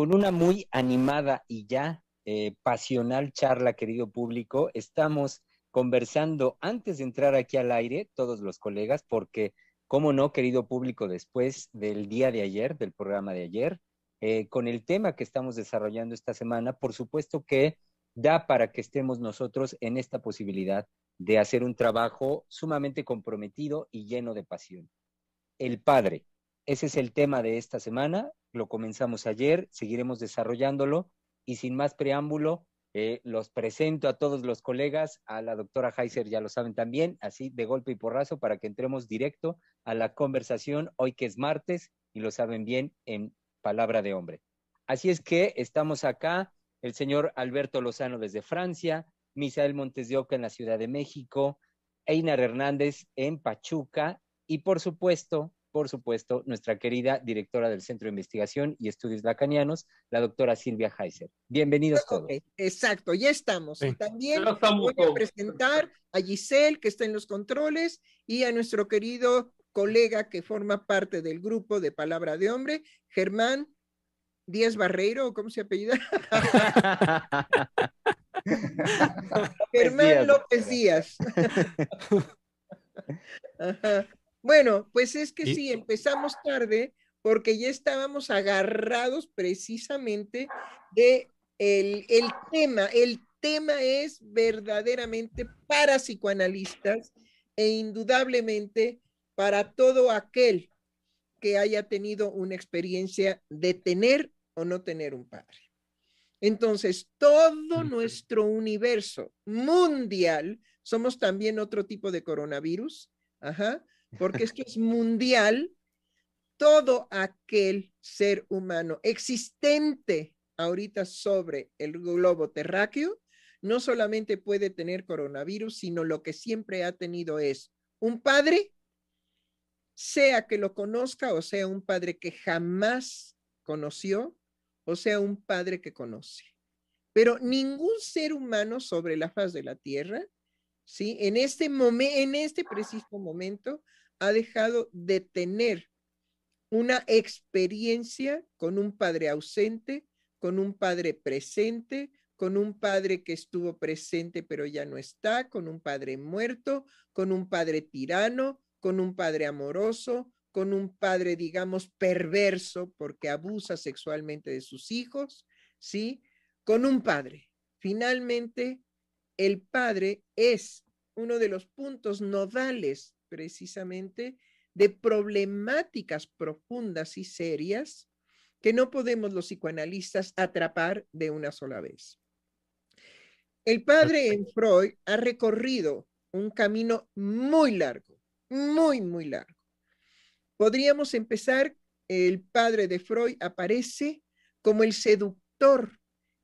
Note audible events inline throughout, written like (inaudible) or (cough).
Con una muy animada y ya eh, pasional charla, querido público. Estamos conversando antes de entrar aquí al aire, todos los colegas, porque, cómo no, querido público, después del día de ayer, del programa de ayer, eh, con el tema que estamos desarrollando esta semana, por supuesto que da para que estemos nosotros en esta posibilidad de hacer un trabajo sumamente comprometido y lleno de pasión. El Padre, ese es el tema de esta semana, lo comenzamos ayer, seguiremos desarrollándolo y sin más preámbulo, eh, los presento a todos los colegas, a la doctora Heiser ya lo saben también, así de golpe y porrazo para que entremos directo a la conversación hoy que es martes y lo saben bien en palabra de hombre. Así es que estamos acá, el señor Alberto Lozano desde Francia, Misael Montes de Oca en la Ciudad de México, Einar Hernández en Pachuca y por supuesto por supuesto, nuestra querida directora del Centro de Investigación y Estudios Lacanianos, la doctora Silvia Heiser. Bienvenidos todos. exacto, ya estamos. También voy a presentar a Giselle, que está en los controles, y a nuestro querido colega que forma parte del grupo de Palabra de Hombre, Germán Díaz Barreiro, ¿cómo se apellida? (laughs) Germán López Díaz. (laughs) Ajá. Bueno, pues es que sí, empezamos tarde porque ya estábamos agarrados precisamente de el, tema. El tema es verdaderamente para psicoanalistas e indudablemente para todo aquel que haya tenido una experiencia de tener o no tener un padre. Entonces, todo nuestro universo mundial, somos también otro tipo de coronavirus, ajá, porque esto es mundial, todo aquel ser humano existente ahorita sobre el globo terráqueo, no solamente puede tener coronavirus, sino lo que siempre ha tenido es un padre, sea que lo conozca o sea un padre que jamás conoció, o sea un padre que conoce. Pero ningún ser humano sobre la faz de la tierra, ¿sí? En este momento, en este preciso momento, ha dejado de tener una experiencia con un padre ausente, con un padre presente, con un padre que estuvo presente pero ya no está, con un padre muerto, con un padre tirano, con un padre amoroso, con un padre, digamos, perverso porque abusa sexualmente de sus hijos, ¿sí? Con un padre. Finalmente, el padre es uno de los puntos nodales precisamente de problemáticas profundas y serias que no podemos los psicoanalistas atrapar de una sola vez. El padre en Freud ha recorrido un camino muy largo, muy, muy largo. Podríamos empezar, el padre de Freud aparece como el seductor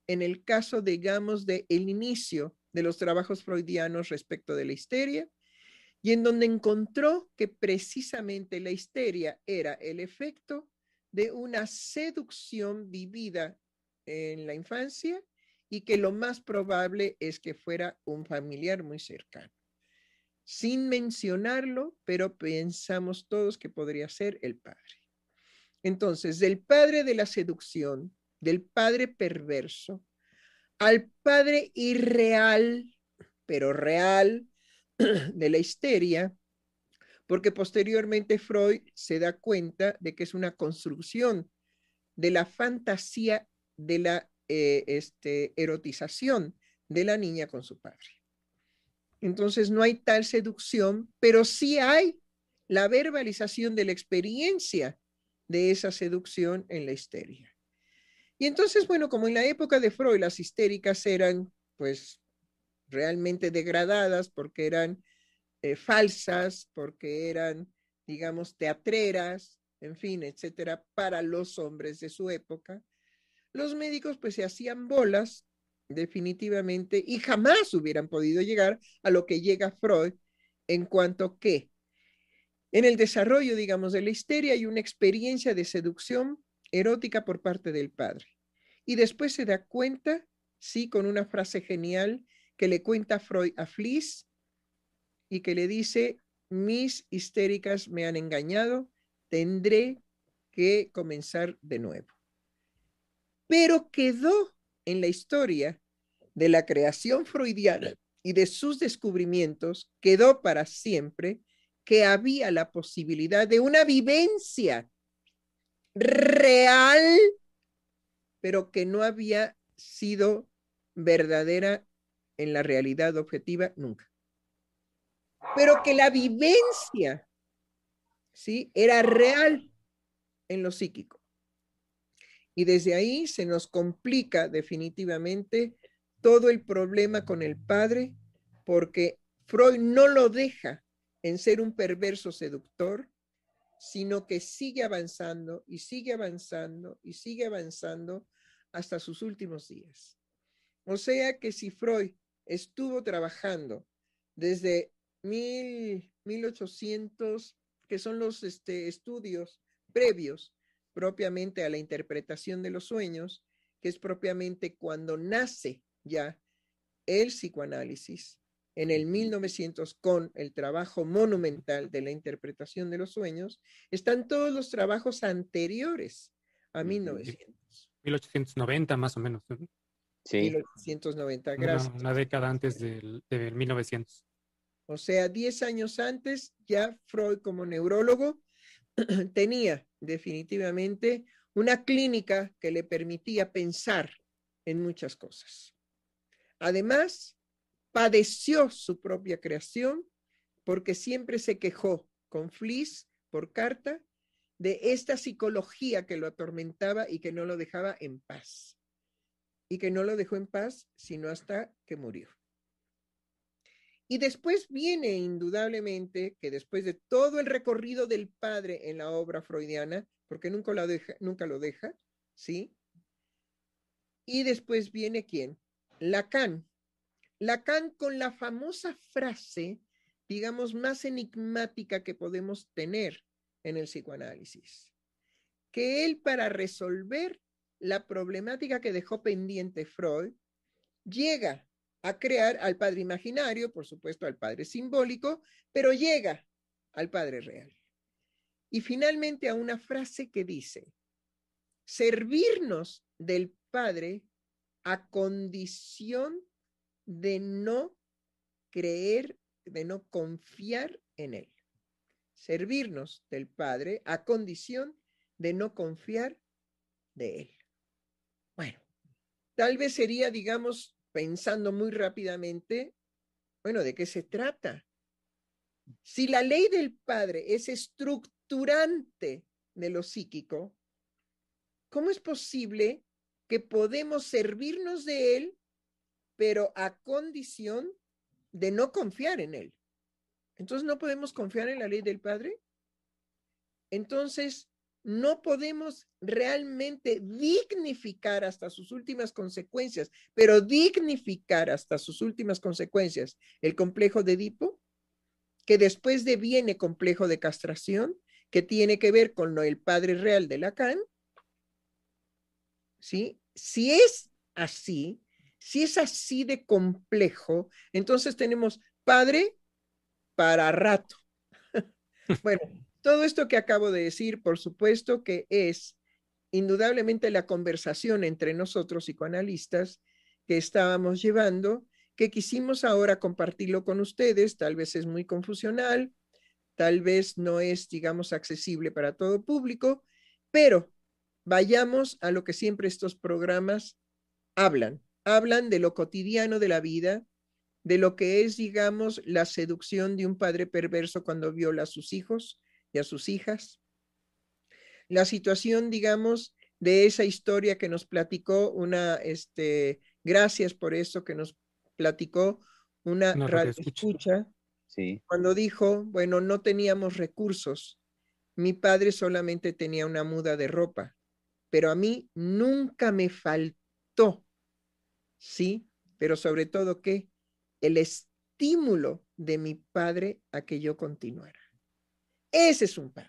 en el caso, digamos, del el inicio de los trabajos freudianos respecto de la histeria, y en donde encontró que precisamente la histeria era el efecto de una seducción vivida en la infancia y que lo más probable es que fuera un familiar muy cercano. Sin mencionarlo, pero pensamos todos que podría ser el padre. Entonces, del padre de la seducción, del padre perverso, al padre irreal, pero real, (clears throat) de la histeria, porque posteriormente Freud se da cuenta de que es una construcción de la fantasía de la eh, este, erotización de la niña con su padre. Entonces no hay tal seducción, pero sí hay la verbalización de la experiencia de esa seducción en la histeria. Y entonces, bueno, como en la época de Freud las histéricas eran pues realmente degradadas porque eran eh, falsas, porque eran, digamos, teatreras, en fin, etcétera, para los hombres de su época, los médicos pues se hacían bolas definitivamente y jamás hubieran podido llegar a lo que llega Freud en cuanto que en el desarrollo, digamos, de la histeria hay una experiencia de seducción erótica por parte del padre. Y después se da cuenta, sí, con una frase genial que le cuenta Freud a Fliss y que le dice, mis histéricas me han engañado, tendré que comenzar de nuevo. Pero quedó en la historia de la creación freudiana y de sus descubrimientos, quedó para siempre que había la posibilidad de una vivencia real, pero que no había sido verdadera en la realidad objetiva nunca. Pero que la vivencia, ¿sí? Era real en lo psíquico. Y desde ahí se nos complica definitivamente todo el problema con el padre, porque Freud no lo deja en ser un perverso seductor, sino que sigue avanzando y sigue avanzando y sigue avanzando hasta sus últimos días. O sea que si Freud estuvo trabajando desde mil, 1800, que son los este, estudios previos propiamente a la interpretación de los sueños, que es propiamente cuando nace ya el psicoanálisis, en el 1900 con el trabajo monumental de la interpretación de los sueños, están todos los trabajos anteriores a 1900. 1890 más o menos. Sí. 1890, gracias. Una, década antes del, 1900. O sea, 10 años antes, ya Freud como neurólogo (clears throat) tenía definitivamente una clínica que le permitía pensar en muchas cosas. Además, padeció su propia creación porque siempre se quejó con Fliss por carta de esta psicología que lo atormentaba y que no lo dejaba en paz. Y que no lo dejó en paz sino hasta que murió. Y después viene indudablemente que después de todo el recorrido del padre en la obra freudiana, porque nunca lo deja, nunca lo deja ¿sí? Y después viene quién? Lacan, Lacan con la famosa frase, digamos, más enigmática que podemos tener en el psicoanálisis, que él para resolver la problemática que dejó pendiente Freud, llega a crear al padre imaginario, por supuesto al padre simbólico, pero llega al padre real. Y finalmente a una frase que dice, servirnos del padre a condición de no creer, de no confiar en Él. Servirnos del Padre a condición de no confiar de Él. Bueno, tal vez sería, digamos, pensando muy rápidamente, bueno, ¿de qué se trata? Si la ley del Padre es estructurante de lo psíquico, ¿cómo es posible que podemos servirnos de Él pero a condición de no confiar en Él. Entonces, ¿no podemos confiar en la ley del Padre? Entonces, no podemos realmente dignificar hasta sus últimas consecuencias, pero dignificar hasta sus últimas consecuencias el complejo de Edipo, que después deviene complejo de castración, que tiene que ver con lo el padre real de Lacan. ¿Sí? Si es así, si es así de complejo, entonces tenemos padre para rato. (laughs) bueno, todo esto que acabo de decir, por supuesto que es indudablemente la conversación entre nosotros psicoanalistas que estábamos llevando, que quisimos ahora compartirlo con ustedes, tal vez es muy confusional, tal vez no es, digamos, accesible para todo público, pero vayamos a lo que siempre estos programas hablan, hablan de lo cotidiano de la vida, de lo que es, digamos, la seducción de un padre perverso cuando viola a sus hijos y a sus hijas, la situación, digamos, de esa historia que nos platicó una, este, gracias por eso que nos platicó una, radio escucha, sí. cuando dijo, bueno, no teníamos recursos, mi padre solamente tenía una muda de ropa, pero a mí nunca me faltó, ¿sí? Pero sobre todo que el estímulo de mi padre a que yo continuara. Ese es un padre.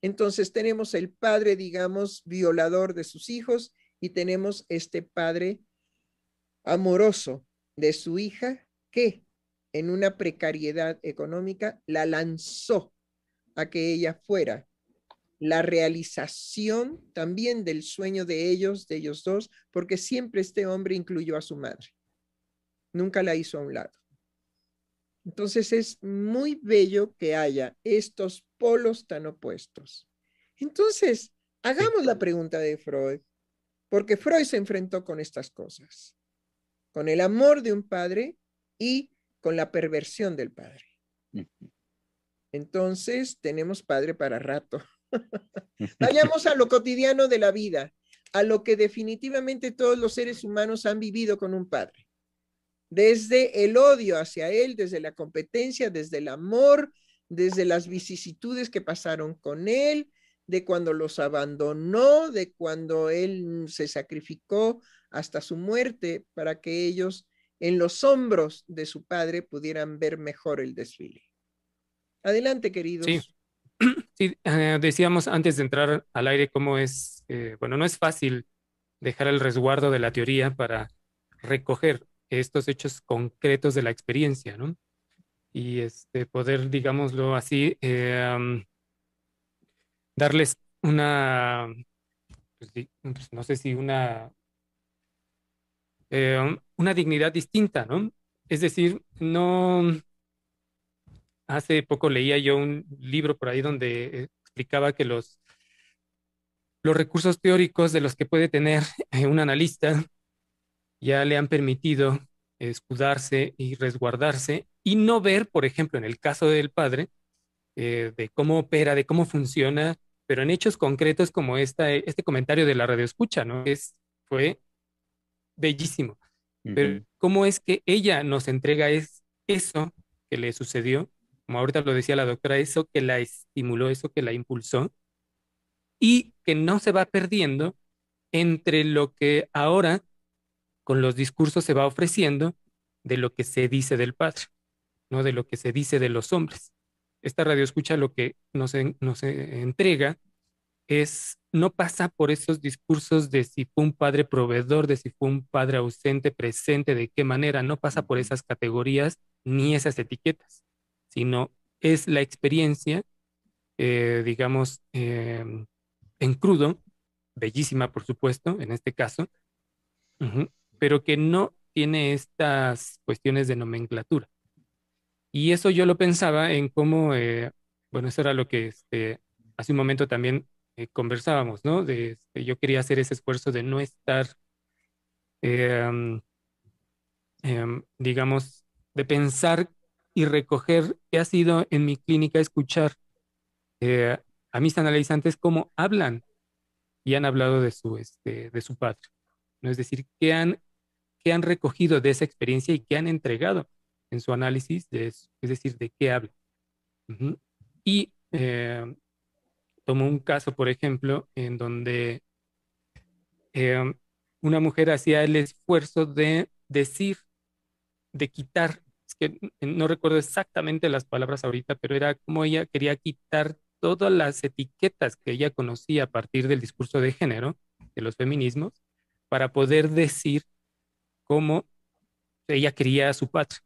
Entonces tenemos el padre, digamos, violador de sus hijos y tenemos este padre amoroso de su hija que en una precariedad económica la lanzó a que ella fuera la realización también del sueño de ellos, de ellos dos, porque siempre este hombre incluyó a su madre. Nunca la hizo a un lado. Entonces es muy bello que haya estos polos tan opuestos. Entonces, hagamos la pregunta de Freud, porque Freud se enfrentó con estas cosas, con el amor de un padre y con la perversión del padre. Entonces, tenemos padre para rato. (laughs) Vayamos a lo cotidiano de la vida, a lo que definitivamente todos los seres humanos han vivido con un padre. Desde el odio hacia él, desde la competencia, desde el amor, desde las vicisitudes que pasaron con él, de cuando los abandonó, de cuando él se sacrificó hasta su muerte para que ellos en los hombros de su padre pudieran ver mejor el desfile. Adelante, queridos. Sí, (clears throat) sí eh, decíamos antes de entrar al aire cómo es, eh, bueno, no es fácil dejar el resguardo de la teoría para recoger estos hechos concretos de la experiencia, ¿no? Y este, poder, digámoslo así, eh, darles una, pues, pues, no sé si una, una dignidad distinta, ¿no? Es decir, no, hace poco leía yo un libro por ahí donde eh, explicaba que los, los recursos teóricos de los que puede tener (laughs) un analista ya le han permitido escudarse y resguardarse y no ver, por ejemplo, en el caso del padre, eh, de cómo opera, de cómo funciona, pero en hechos concretos como esta, este comentario de la radio escucha, ¿no? Es, fue bellísimo. Pero cómo es que ella nos entrega es, eso que le sucedió como ahorita lo decía la doctora, eso que la estimuló, eso que la impulsó, y que no se va perdiendo entre lo que ahora con los discursos se va ofreciendo de lo que se dice del padre, no de lo que se dice de los hombres. Esta radio escucha lo que nos, nos entrega es, no pasa por esos discursos de si fue un padre proveedor, de si fue un padre ausente, presente, de qué manera, no pasa por esas categorías ni esas etiquetas sino es la experiencia, eh, digamos, em, en crudo, bellísima por supuesto, en este caso, pero que no tiene estas cuestiones de nomenclatura. Y eso yo lo pensaba en cómo, eh, bueno, eso era lo que este, hace un momento también eh, conversábamos, ¿no? De, este, yo quería hacer ese esfuerzo de no estar, em, digamos, de pensar y recoger qué ha sido en mi clínica escuchar eh, a mis analizantes cómo hablan y han hablado de su, este, de su padre. ¿no? Es decir, qué han, qué han recogido de esa experiencia y qué han entregado en su análisis, de es decir, de qué hablan. Y eh, tomo un caso, por ejemplo, en donde eh, una mujer hacía el esfuerzo de decir, de quitar es que no recuerdo exactamente las palabras ahorita, pero era como ella quería quitar todas las etiquetas que ella conocía a partir del discurso de género, de los feminismos, para poder decir cómo ella quería a su patria.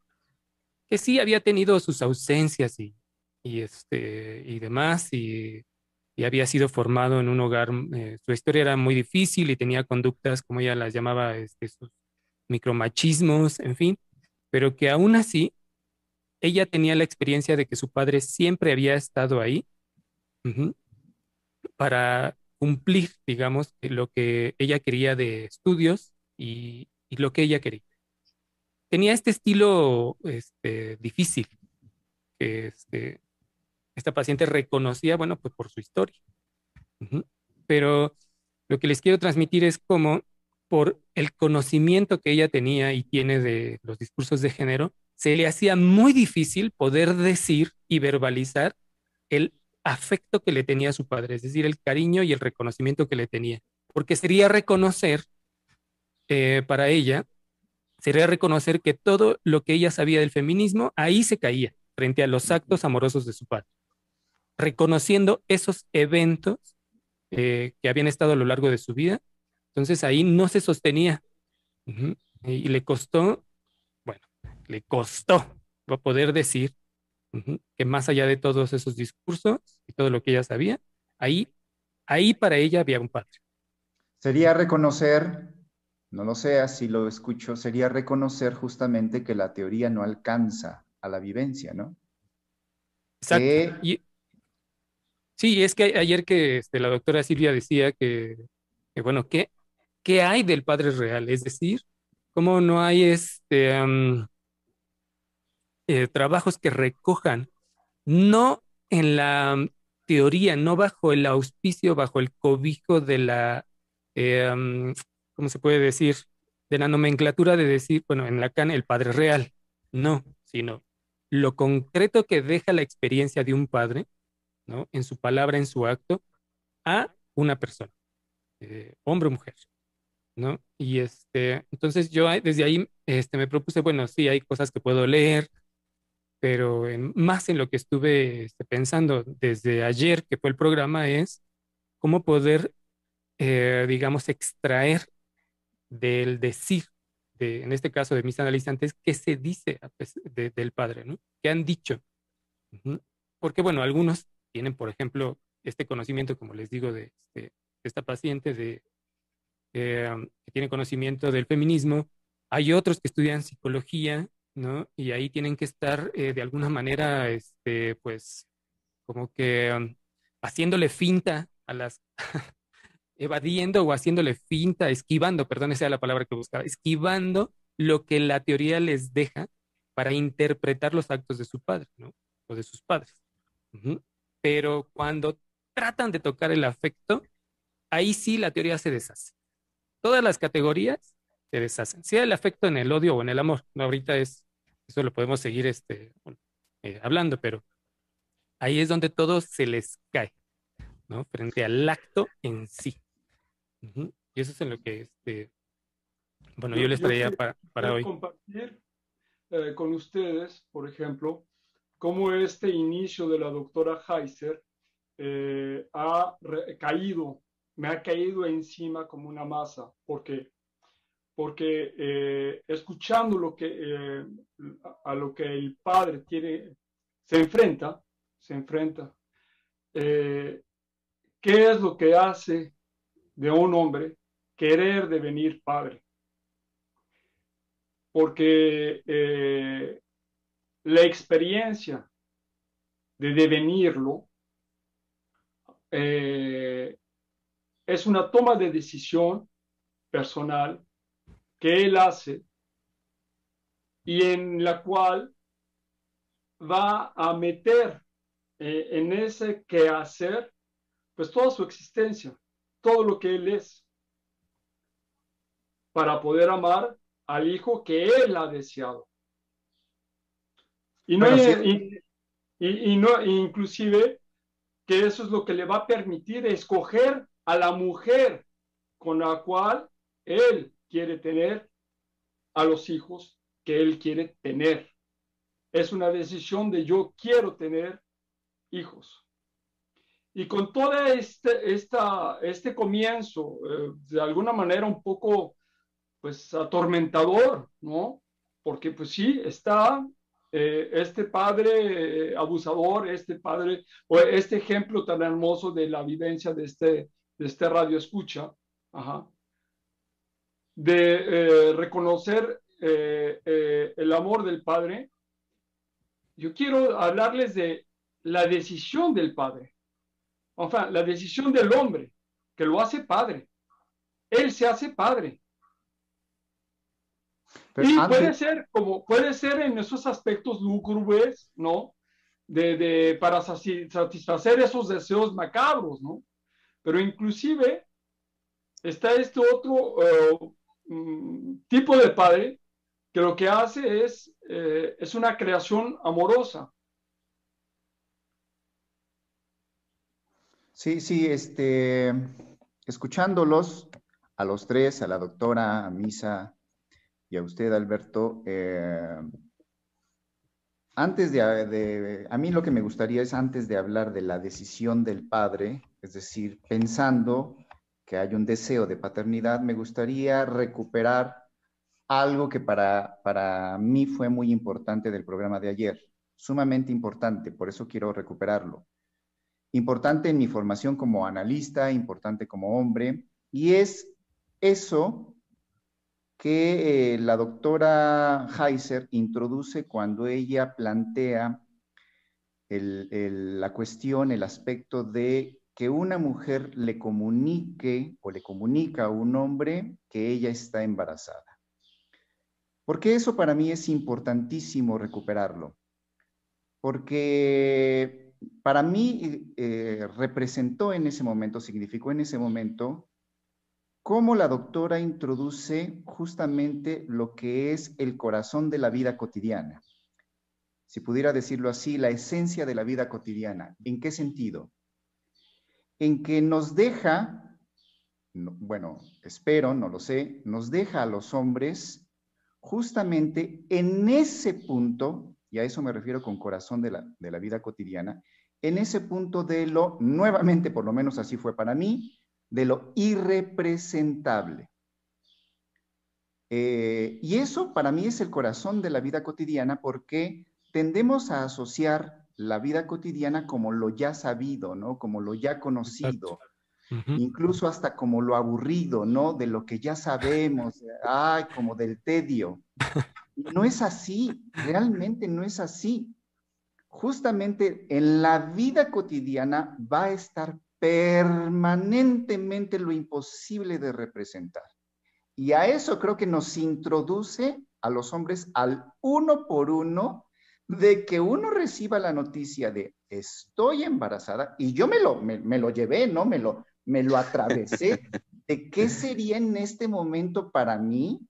Que sí había tenido sus ausencias y, y, este, y demás, y, y había sido formado en un hogar, eh, su historia era muy difícil y tenía conductas, como ella las llamaba, este, sus micromachismos, en fin, pero que aún así ella tenía la experiencia de que su padre siempre había estado ahí para cumplir, digamos, lo que ella quería de estudios y, lo que ella quería. Tenía este estilo este, difícil, que este, esta paciente reconocía, bueno, pues por su historia. Pero lo que les quiero transmitir es cómo por el conocimiento que ella tenía y tiene de los discursos de género, se le hacía muy difícil poder decir y verbalizar el afecto que le tenía su padre, es decir, el cariño y el reconocimiento que le tenía, porque sería reconocer eh, para ella, sería reconocer que todo lo que ella sabía del feminismo, ahí se caía frente a los actos amorosos de su padre, reconociendo esos eventos eh, que habían estado a lo largo de su vida, entonces ahí no se sostenía. Y le costó, bueno, le costó poder decir que más allá de todos esos discursos y todo lo que ella sabía, ahí, ahí para ella había un padre. Sería reconocer, no lo sé, así lo escucho, sería reconocer justamente que la teoría no alcanza a la vivencia, ¿no? Exacto. sí, es que ayer que este, la doctora Silvia decía que, bueno, ¿qué, ¿qué hay del padre real? Es decir, ¿cómo no hay este, eh, trabajos que recojan, no en la teoría, no bajo el auspicio, bajo el cobijo de la, eh, ¿cómo se puede decir? De la nomenclatura de decir, bueno, en Lacan el padre real, no, sino lo concreto que deja la experiencia de un padre, ¿no? En su palabra, en su acto, a una persona, eh, hombre o mujer, ¿no? Y este, entonces yo desde ahí este, me propuse, bueno, sí, hay cosas que puedo leer, pero más en lo que estuve este, pensando desde ayer, que fue el programa, es cómo poder, eh, digamos, extraer del decir, de, en este caso de mis analizantes, qué se dice del padre, ¿no? ¿Qué han dicho? Porque, bueno, algunos tienen, por ejemplo, este conocimiento, como les digo, de, este, esta paciente de, eh, que tiene conocimiento del feminismo. Hay otros que estudian psicología ¿no? Y ahí tienen que estar eh, de alguna manera, este, pues, como que um, haciéndole finta a las, (laughs) evadiendo o haciéndole finta, esquivando, perdón, esa la palabra que buscaba, esquivando lo que la teoría les deja para interpretar los actos de su padre, ¿no? O de sus padres. Pero cuando tratan de tocar el afecto, ahí sí la teoría se deshace. Todas las categorías se deshacen, sea el afecto en el odio o en el amor. No, ahorita es, eso lo podemos seguir este, eh, hablando, pero ahí es donde todo se les cae, ¿no? Frente al acto en sí. Y eso es en lo que, este, bueno, yo, les traía para, para hoy. compartir eh, con ustedes, por ejemplo, cómo este inicio de la doctora Heiser eh, ha caído, me ha caído encima como una masa, porque porque eh, escuchando lo que, eh, a lo que el padre tiene, se enfrenta, se enfrenta, eh, ¿qué es lo que hace de un hombre querer devenir padre? Porque la experiencia de devenirlo es una toma de decisión personal que él hace y en la cual va a meter eh, en ese quehacer pues toda su existencia, todo lo que él es, para poder amar al hijo que él ha deseado. Y no, y, no inclusive que eso es lo que le va a permitir escoger a la mujer con la cual él quiere tener a los hijos que él quiere tener. Es una decisión de yo quiero tener hijos. Y con todo este, esta, este comienzo, eh, de alguna manera un poco, pues, atormentador, ¿no? Porque, pues sí, está eh, este padre abusador, este padre, o este ejemplo tan hermoso de la vivencia de este, de este radio escucha, ajá, de eh, reconocer eh, eh, el amor del Padre, yo quiero hablarles de la decisión del Padre, o sea, la decisión del hombre, que lo hace Padre. Él se hace Padre. y puede ser, como puede ser en esos aspectos lúgubres, ¿no? De, de, para satisfacer esos deseos macabros, ¿no? Pero inclusive está este otro eh, mm, tipo de padre que lo que hace es, eh, es una creación amorosa. Sí, sí, este, escuchándolos a los tres, a la doctora, a Misa y a usted, Alberto, eh, antes de, a mí lo que me gustaría es antes de hablar de la decisión del padre, es decir, pensando que hay un deseo de paternidad, me gustaría recuperar algo que para, para mí fue muy importante del programa de ayer, sumamente importante, por eso quiero recuperarlo. Importante en mi formación como analista, importante como hombre, y es eso que eh, la doctora Heiser introduce cuando ella plantea la cuestión, el aspecto de que una mujer le comunique o le comunica a un hombre que ella está embarazada. Porque eso para mí es importantísimo recuperarlo. Porque para mí eh, representó en ese momento, significó en ese momento, cómo la doctora introduce justamente lo que es el corazón de la vida cotidiana. Si pudiera decirlo así, la esencia de la vida cotidiana. ¿En qué sentido? En que nos deja, bueno, espero, no lo sé, nos deja a los hombres justamente en ese punto, y a eso me refiero con corazón de la, de la vida cotidiana, en ese punto de lo, nuevamente, por lo menos así fue para mí, de lo irrepresentable. Eh, y eso para mí es el corazón de la vida cotidiana porque tendemos a asociar la vida cotidiana como lo ya sabido, ¿no? Como lo ya conocido, incluso hasta como lo aburrido, ¿no? De lo que ya sabemos, ay, como del tedio. No es así, realmente no es así. Justamente en la vida cotidiana va a estar permanentemente lo imposible de representar. Y a eso creo que nos introduce a los hombres al uno por uno de que uno reciba la noticia de estoy embarazada y yo me lo, me lo llevé, ¿no? Me lo, me lo atravesé, (laughs) de qué sería en este momento para mí.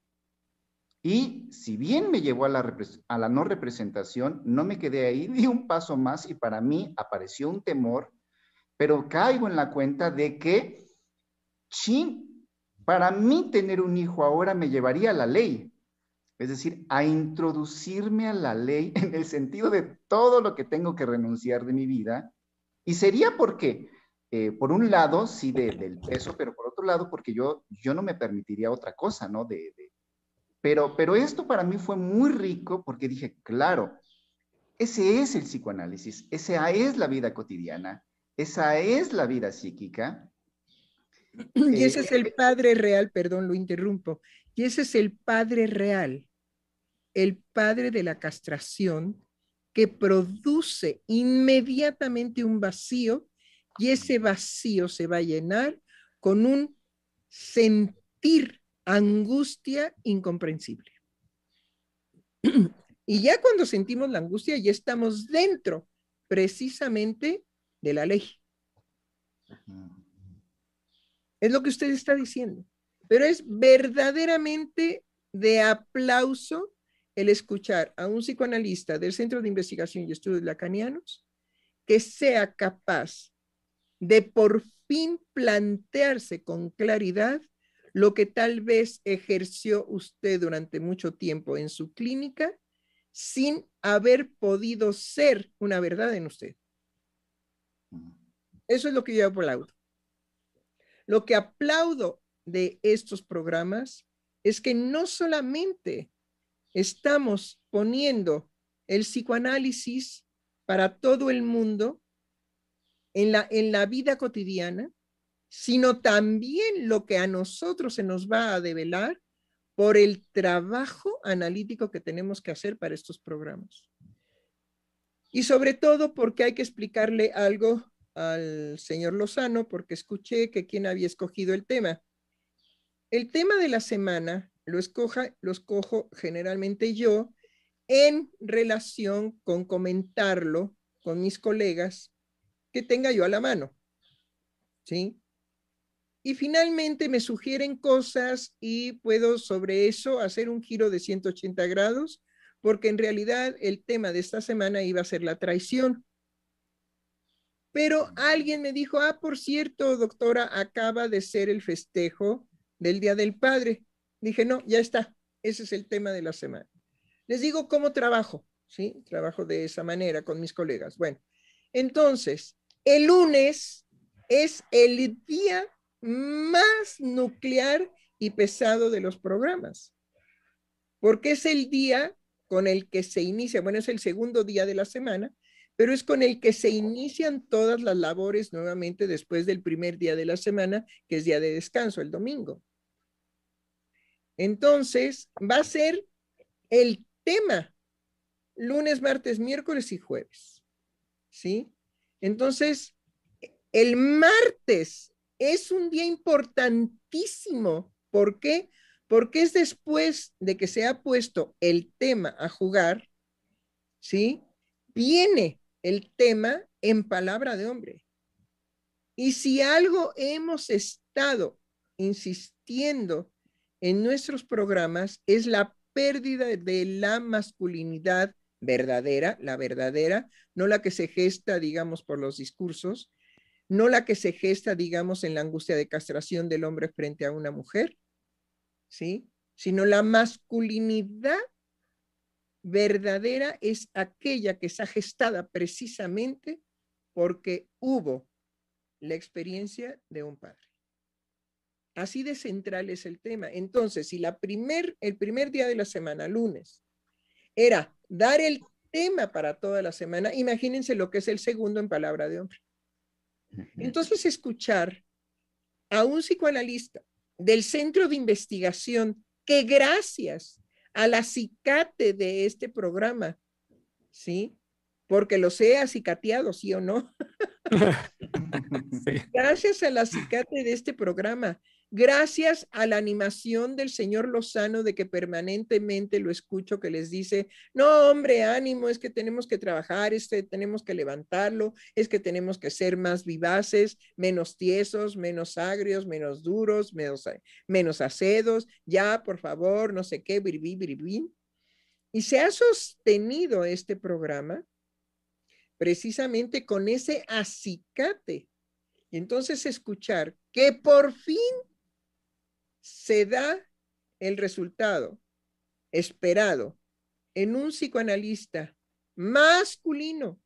Y si bien me llevó a la, a la no representación, no me quedé ahí, (laughs) di un paso más y para mí apareció un temor, pero caigo en la cuenta de que, chin, para mí tener un hijo ahora me llevaría a la ley, es decir, a introducirme a la ley (laughs) en el sentido de todo lo que tengo que renunciar de mi vida. Y sería porque eh, por un lado, sí, del peso, pero por otro lado, porque yo, yo no me permitiría otra cosa, ¿no? De, pero, pero esto para mí fue muy rico porque dije, claro, ese es el psicoanálisis, esa es la vida cotidiana, esa es la vida psíquica. (clears throat) Y ese es el eh, padre real, perdón, lo interrumpo, y ese es el padre real, el padre de la castración que produce inmediatamente un vacío y ese vacío se va a llenar con un sentir angustia incomprensible. (clears throat) Y ya cuando sentimos la angustia, ya estamos dentro precisamente de la ley. Es lo que usted está diciendo. Pero es verdaderamente de aplauso el escuchar a un psicoanalista del Centro de Investigación y Estudios Lacanianos que sea capaz de por fin plantearse con claridad lo que tal vez ejerció usted durante mucho tiempo en su clínica sin haber podido ser una verdad en usted. Eso es lo que yo aplaudo. Lo que aplaudo de estos programas es que no solamente estamos poniendo el psicoanálisis para todo el mundo, en la, en la vida cotidiana, sino también lo que a nosotros se nos va a develar por el trabajo analítico que tenemos que hacer para estos programas. Y sobre todo porque hay que explicarle algo al señor Lozano, porque escuché que quien había escogido el tema. El tema de la semana lo, escoja, lo escojo generalmente yo en relación con comentarlo con mis colegas que tenga yo a la mano. ¿Sí? Y finalmente me sugieren cosas y puedo sobre eso hacer un giro de 180 grados, porque en realidad el tema de esta semana iba a ser la traición. Pero alguien me dijo, ah, por cierto, doctora, acaba de ser el festejo del Día del Padre. Dije, no, ya está, ese es el tema de la semana. Les digo cómo trabajo, ¿sí? Trabajo de esa manera con mis colegas. Bueno, entonces, el lunes es el día más nuclear y pesado de los programas, porque es el día con el que se inicia, bueno, es el segundo día de la semana, pero es con el que se inician todas las labores nuevamente después del primer día de la semana, que es día de descanso, el domingo. Entonces, va a ser el tema lunes, martes, miércoles y jueves. ¿Sí? Entonces, el martes es un día importantísimo. ¿Por qué? Porque es después de que se ha puesto el tema a jugar, ¿sí? Viene el tema en palabra de hombre. Y si algo hemos estado insistiendo en nuestros programas es la pérdida de la masculinidad verdadera, la verdadera, no la que se gesta, digamos, por los discursos, no la que se gesta, digamos, en la angustia de castración del hombre frente a una mujer, ¿sí? Sino la masculinidad verdadera es aquella que está gestada precisamente porque hubo la experiencia de un padre. Así de central es el tema. Entonces, si el primer día de la semana, lunes, era dar el tema para toda la semana, imagínense lo que es el segundo en palabra de hombre. Entonces, escuchar a un psicoanalista del centro de investigación que gracias a la cicate de este programa, ¿sí? Porque los he acicateado, ¿sí o no? (laughs) (laughs) Gracias a la cicate de este programa, gracias a la animación del señor Lozano de que permanentemente lo escucho que les dice, no hombre, ánimo, es que tenemos que trabajar, es que tenemos que levantarlo, es que tenemos que ser más vivaces, menos tiesos, menos agrios, menos duros, menos, menos acedos, ya, por favor, no sé qué, biribí, biribí. Y se ha sostenido este programa precisamente con ese acicate. Y entonces escuchar que por fin se da el resultado esperado en un psicoanalista masculino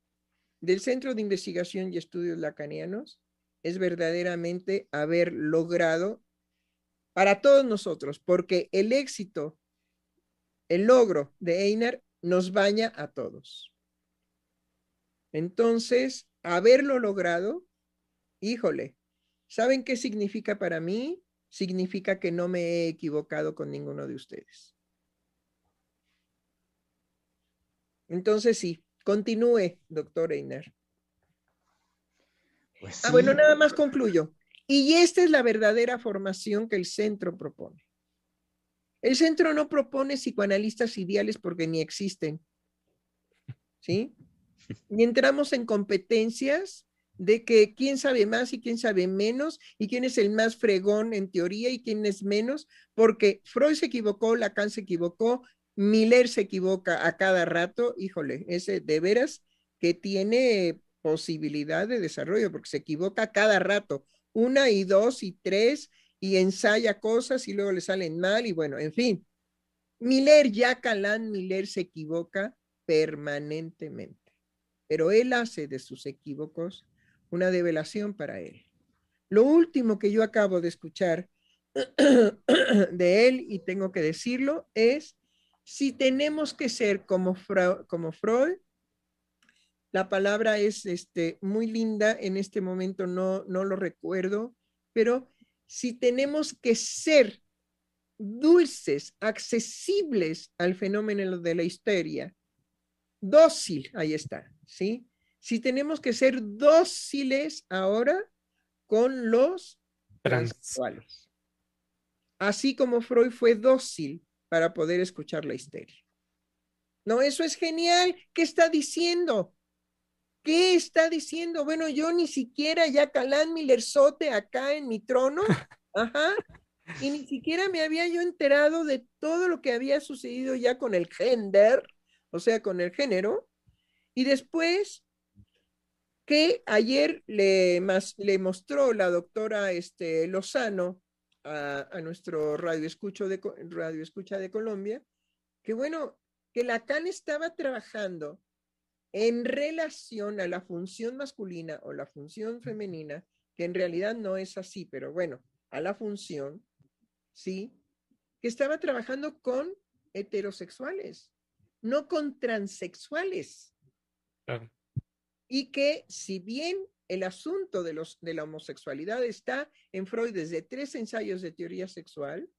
del Centro de Investigación y Estudios Lacanianos es verdaderamente haber logrado para todos nosotros, porque el éxito, el logro de Einar nos baña a todos. Entonces, haberlo logrado, híjole, ¿saben qué significa para mí? Significa que no me he equivocado con ninguno de ustedes. Entonces sí, continúe, doctor Einer. Pues ah, bueno, nada más concluyo. Y esta es la verdadera formación que el centro propone. El centro no propone psicoanalistas ideales porque ni existen. ¿Sí? Ni entramos en competencias de que quién sabe más y quién sabe menos y quién es el más fregón en teoría y quién es menos, porque Freud se equivocó, Lacan se equivocó, Miller se equivoca a cada rato, híjole, ese de veras que tiene posibilidad de desarrollo, porque se equivoca a cada rato, una y dos y tres, y ensaya cosas y luego le salen mal, y bueno, en fin. Miller, ya Calán Miller se equivoca permanentemente, pero él hace de sus equívocos una develación para él. Lo último que yo acabo de escuchar (clears throat) de él, y tengo que decirlo, es si tenemos que ser como, como Freud, la palabra es este, muy linda, en este momento no, no lo recuerdo, pero si tenemos que ser dulces, accesibles al fenómeno de la histeria, dócil, ahí está, ¿sí? Si tenemos que ser dóciles ahora con los transexuales. Así como Freud fue dócil para poder escuchar la histeria. No, eso es genial. ¿Qué está diciendo? ¿Qué está diciendo? Bueno, yo ni siquiera ya Calán Millerzote acá en mi trono, (laughs) ajá, y ni siquiera me había yo enterado de todo lo que había sucedido ya con el gender, o sea, con el género, y después que ayer le, le mostró la doctora este, Lozano a, nuestro radio, escucho de, radio escucha de Colombia, que bueno, que Lacan estaba trabajando en relación a la función masculina o la función femenina, que en realidad no es así, pero bueno, a la función, ¿sí? Que estaba trabajando con heterosexuales, no con transexuales. Y que si bien el asunto de, los, de la homosexualidad está en Freud desde tres ensayos de teoría sexual,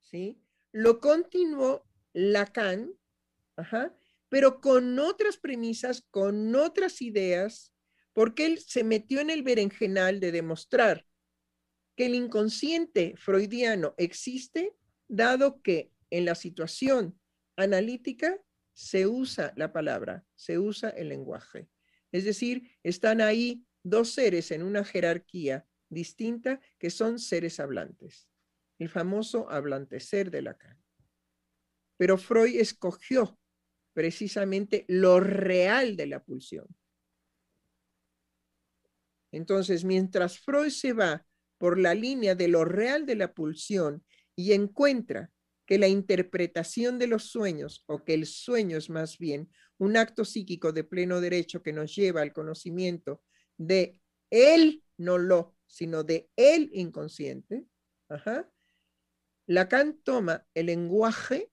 ¿sí? Lo continuó Lacan, ajá, pero con otras premisas, con otras ideas, porque él se metió en el berenjenal de demostrar que el inconsciente freudiano existe, dado que en la situación analítica se usa la palabra, se usa el lenguaje. Es decir, están ahí dos seres en una jerarquía distinta que son seres hablantes. El famoso hablantecer de Lacan. Pero Freud escogió precisamente lo real de la pulsión. Entonces, mientras Freud se va por la línea de lo real de la pulsión y encuentra que la interpretación de los sueños, o que el sueño es más bien un acto psíquico de pleno derecho que nos lleva al conocimiento de él, no lo, sino de el inconsciente, Lacan toma el lenguaje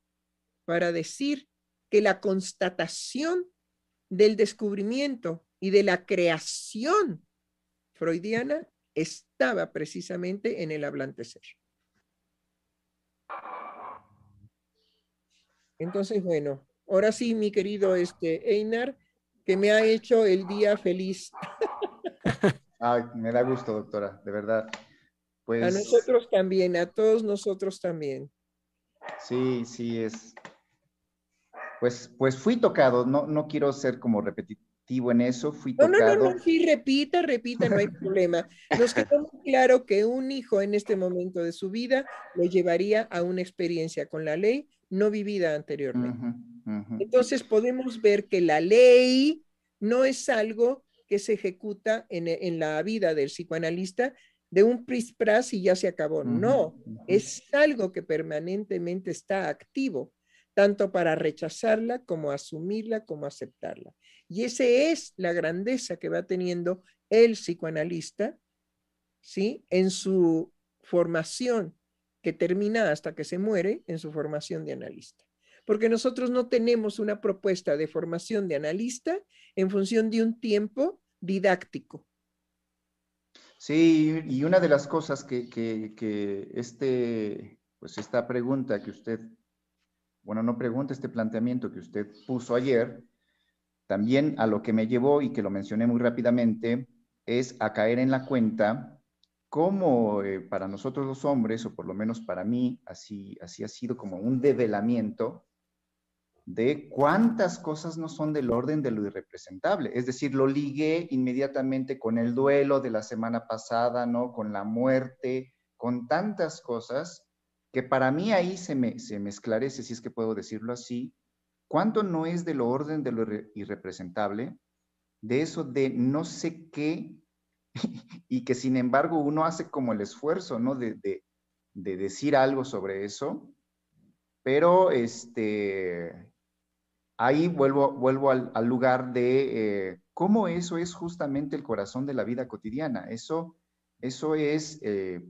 para decir que la constatación del descubrimiento y de la creación freudiana estaba precisamente en el hablante ser. Entonces, bueno, ahora sí, mi querido este, Einar, que me ha hecho el día feliz. (laughs) Ay, me da gusto, doctora, de verdad. Pues... A nosotros también, a todos nosotros también. Sí, sí, es, pues, pues fui tocado, no, no quiero ser como repetitivo en eso, fui tocado. No, no, no, sí, repita, repita, no hay problema. Nos quedó muy claro que un hijo en este momento de su vida lo llevaría a una experiencia con la ley no vivida anteriormente. Entonces podemos ver que la ley no es algo que se ejecuta en, en la vida del psicoanalista de un prispras y ya se acabó. No, es algo que permanentemente está activo tanto para rechazarla como asumirla, como aceptarla. Y esa es la grandeza que va teniendo el psicoanalista, ¿sí? En su formación, que termina hasta que se muere, en su formación de analista. Porque nosotros no tenemos una propuesta de formación de analista en función de un tiempo didáctico. Sí, y una de las cosas que, este, pues esta pregunta que usted bueno, no pregunta este planteamiento que usted puso ayer, también a lo que me llevó y que lo mencioné muy rápidamente, es a caer en la cuenta cómo eh, para nosotros los hombres, o por lo menos para mí, así, así ha sido como un develamiento de cuántas cosas no son del orden de lo irrepresentable. Es decir, lo ligué inmediatamente con el duelo de la semana pasada, ¿no? Con la muerte, con tantas cosas que para mí ahí se me, se esclarece, si es que puedo decirlo así, cuánto no es de lo orden de lo irrepresentable, de eso de no sé qué, (laughs) y que sin embargo uno hace como el esfuerzo, ¿no? De, de, decir algo sobre eso, pero este, ahí vuelvo, vuelvo al, lugar de eh, cómo eso es justamente el corazón de la vida cotidiana. Eso, eso es eh,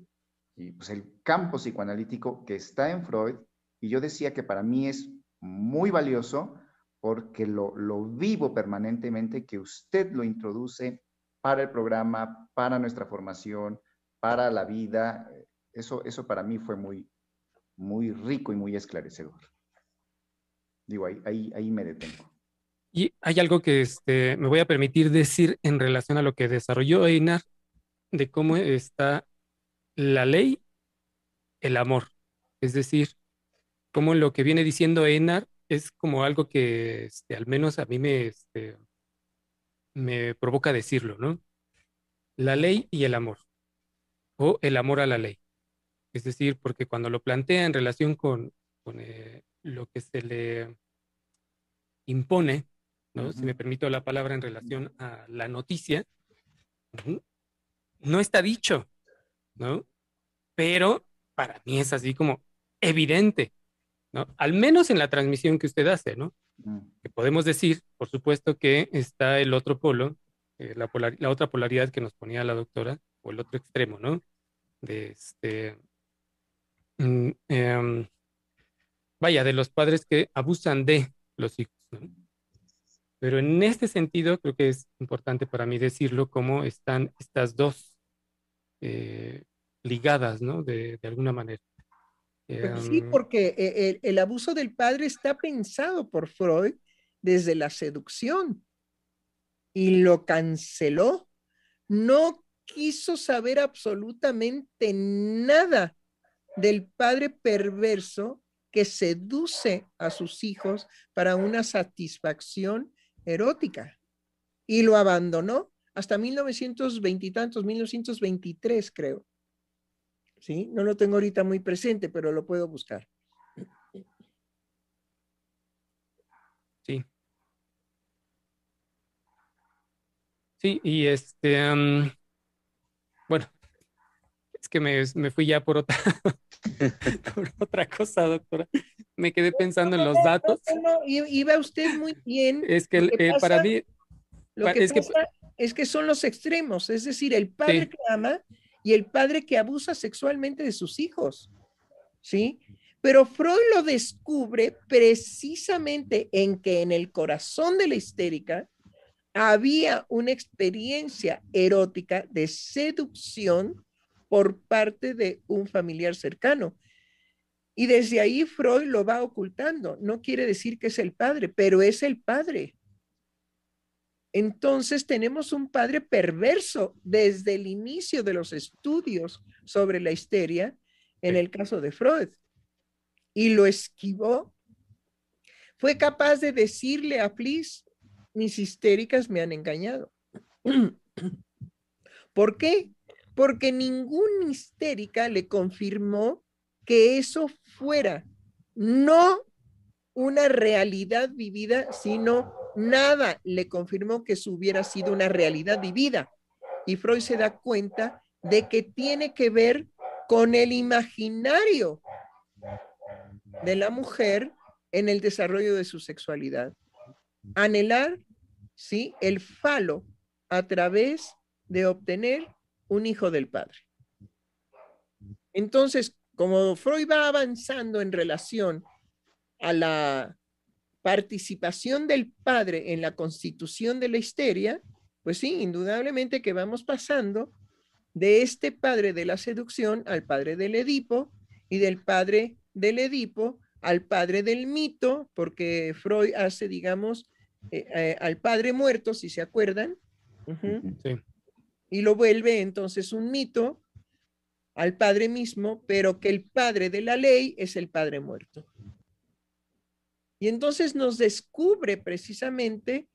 pues el campo psicoanalítico que está en Freud, y yo decía que para mí es muy valioso porque lo, vivo permanentemente, que usted lo introduce para el programa, para nuestra formación, para la vida. Eso, eso para mí fue muy, muy rico y muy esclarecedor. Digo, ahí, ahí, ahí me detengo. Y hay algo que este, me voy a permitir decir en relación a lo que desarrolló Einar, de cómo está la ley, el amor. Es decir, como lo que viene diciendo Enar es como algo que este, al menos a mí me, este, me provoca decirlo, ¿no? La ley y el amor, o el amor a la ley. Es decir, porque cuando lo plantea en relación con, eh, lo que se le impone, ¿no? Si me permito la palabra en relación a la noticia, no está dicho, ¿no? Pero para mí es así como evidente, ¿no? Al menos en la transmisión que usted hace, ¿no? Que podemos decir, por supuesto, que está el otro polo, eh, la, la, otra polaridad que nos ponía la doctora, o el otro extremo, ¿no? De este, mm, em, vaya, de los padres que abusan de los hijos, ¿no? Pero en este sentido, creo que es importante para mí decirlo, cómo están estas dos eh, ligadas, ¿no? De, alguna manera. Pues sí, em, porque eh, el, abuso del padre está pensado por Freud desde la seducción y lo canceló. No quiso saber absolutamente nada del padre perverso que seduce a sus hijos para una satisfacción erótica y lo abandonó hasta 1920 y tantos, 1923 creo. ¿Sí? No lo tengo ahorita muy presente, pero lo puedo buscar. Sí. Sí, y este, bueno, es que me, me, fui ya por otra, (laughs) por otra cosa, doctora. Me quedé pensando en los datos. No, iba usted muy bien. Es que eh, para mí... Lo que es, que, es que son los extremos, es decir, el padre que ama y el padre que abusa sexualmente de sus hijos. ¿Sí? Pero Freud lo descubre precisamente en que en el corazón de la histérica había una experiencia erótica de seducción por parte de un familiar cercano. Y desde ahí Freud lo va ocultando. No quiere decir que es el padre, pero es el padre. Entonces tenemos un padre perverso desde el inicio de los estudios sobre la histeria, en el caso de Freud. Y lo esquivó. Fue capaz de decirle a Fliss, mis histéricas me han engañado. (clears throat) ¿Por qué? Porque ninguna histérica le confirmó que eso fuera no una realidad vivida, sino nada le confirmó que eso hubiera sido una realidad vivida. Y Freud se da cuenta de que tiene que ver con el imaginario de la mujer en el desarrollo de su sexualidad. Anhelar, sí, el falo a través de obtener un hijo del padre. Entonces, como Freud va avanzando en relación a la participación del padre en la constitución de la histeria, pues sí, indudablemente que vamos pasando de este padre de la seducción al padre del Edipo y del padre del Edipo al padre del mito, porque Freud hace, digamos, eh, eh, al padre muerto, si se acuerdan. sí y lo vuelve entonces un mito al Padre mismo, pero que el Padre de la ley es el Padre muerto. Y entonces nos descubre precisamente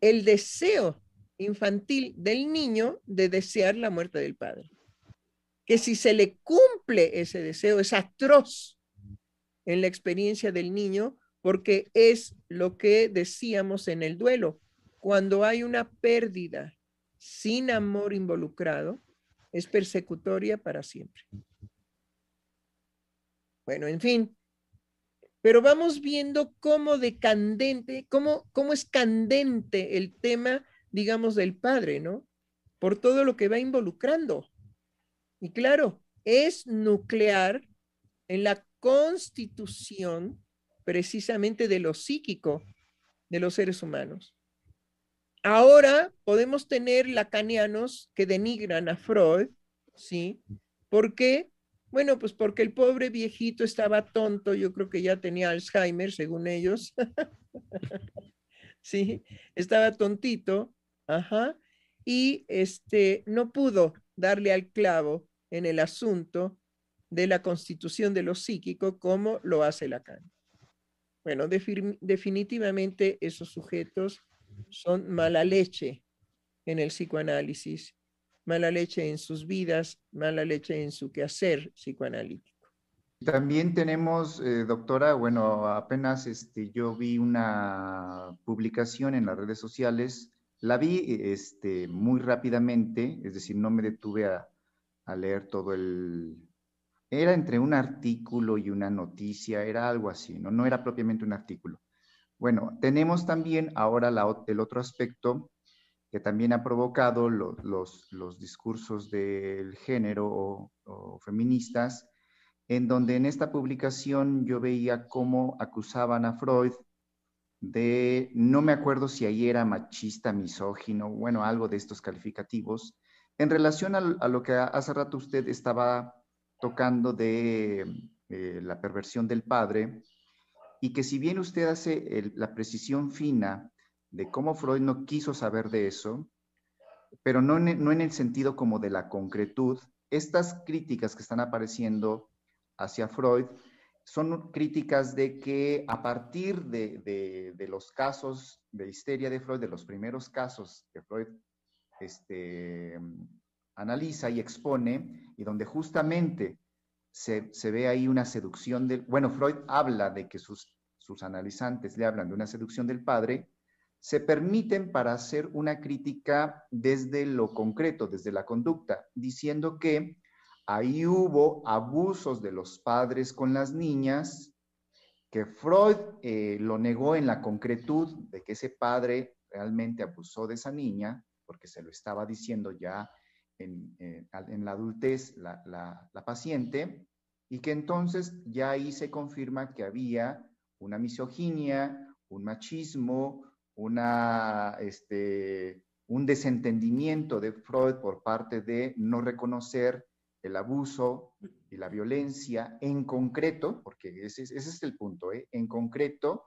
el deseo infantil del niño de desear la muerte del Padre. Que si se le cumple ese deseo es atroz en la experiencia del niño porque es lo que decíamos en el duelo. Cuando hay una pérdida sin amor involucrado es persecutoria para siempre. Bueno, en fin, pero vamos viendo cómo de candente, cómo, cómo es candente el tema, digamos, del padre, ¿no? Por todo lo que va involucrando. Y claro, es nuclear en la constitución precisamente de lo psíquico de los seres humanos. Ahora podemos tener lacanianos que denigran a Freud, ¿sí? ¿Por qué? Bueno, pues porque el pobre viejito estaba tonto, yo creo que ya tenía Alzheimer, según ellos. (laughs) sí, estaba tontito, ajá, y este no pudo darle al clavo en el asunto de la constitución de lo psíquico como lo hace Lacan. Bueno, definitivamente esos sujetos son mala leche, en el psicoanálisis, mala leche en sus vidas, mala leche en su quehacer psicoanalítico. También tenemos, eh, doctora, bueno, apenas este, yo vi una publicación en las redes sociales, la vi este, muy rápidamente, es decir, no me detuve a, a leer todo el... Era entre un artículo y una noticia, era algo así, no, no era propiamente un artículo. Bueno, tenemos también ahora el otro aspecto que también ha provocado los, discursos del género o, feministas, en donde en esta publicación yo veía cómo acusaban a Freud de, no me acuerdo si ahí era machista, misógino, bueno, algo de estos calificativos, en relación a, lo que hace rato usted estaba tocando de eh, la perversión del padre, y que si bien usted hace la precisión fina de cómo Freud no quiso saber de eso, pero no en, el sentido como de la concretud, estas críticas que están apareciendo hacia Freud son críticas de que a partir de, los casos de histeria de Freud, de los primeros casos que Freud este, analiza y expone, y donde justamente se, se, ve ahí una seducción del, bueno, Freud habla de que sus, sus analizantes le hablan de una seducción del padre, se permiten para hacer una crítica desde lo concreto, desde la conducta, diciendo que ahí hubo abusos de los padres con las niñas, que Freud eh, lo negó en la concretud de que ese padre realmente abusó de esa niña, porque se lo estaba diciendo ya en, la adultez la, la paciente, y que entonces ya ahí se confirma que había una misoginia, un machismo, una, este, un desentendimiento de Freud por parte de no reconocer el abuso y la violencia en concreto, porque ese, es el punto, ¿eh? en concreto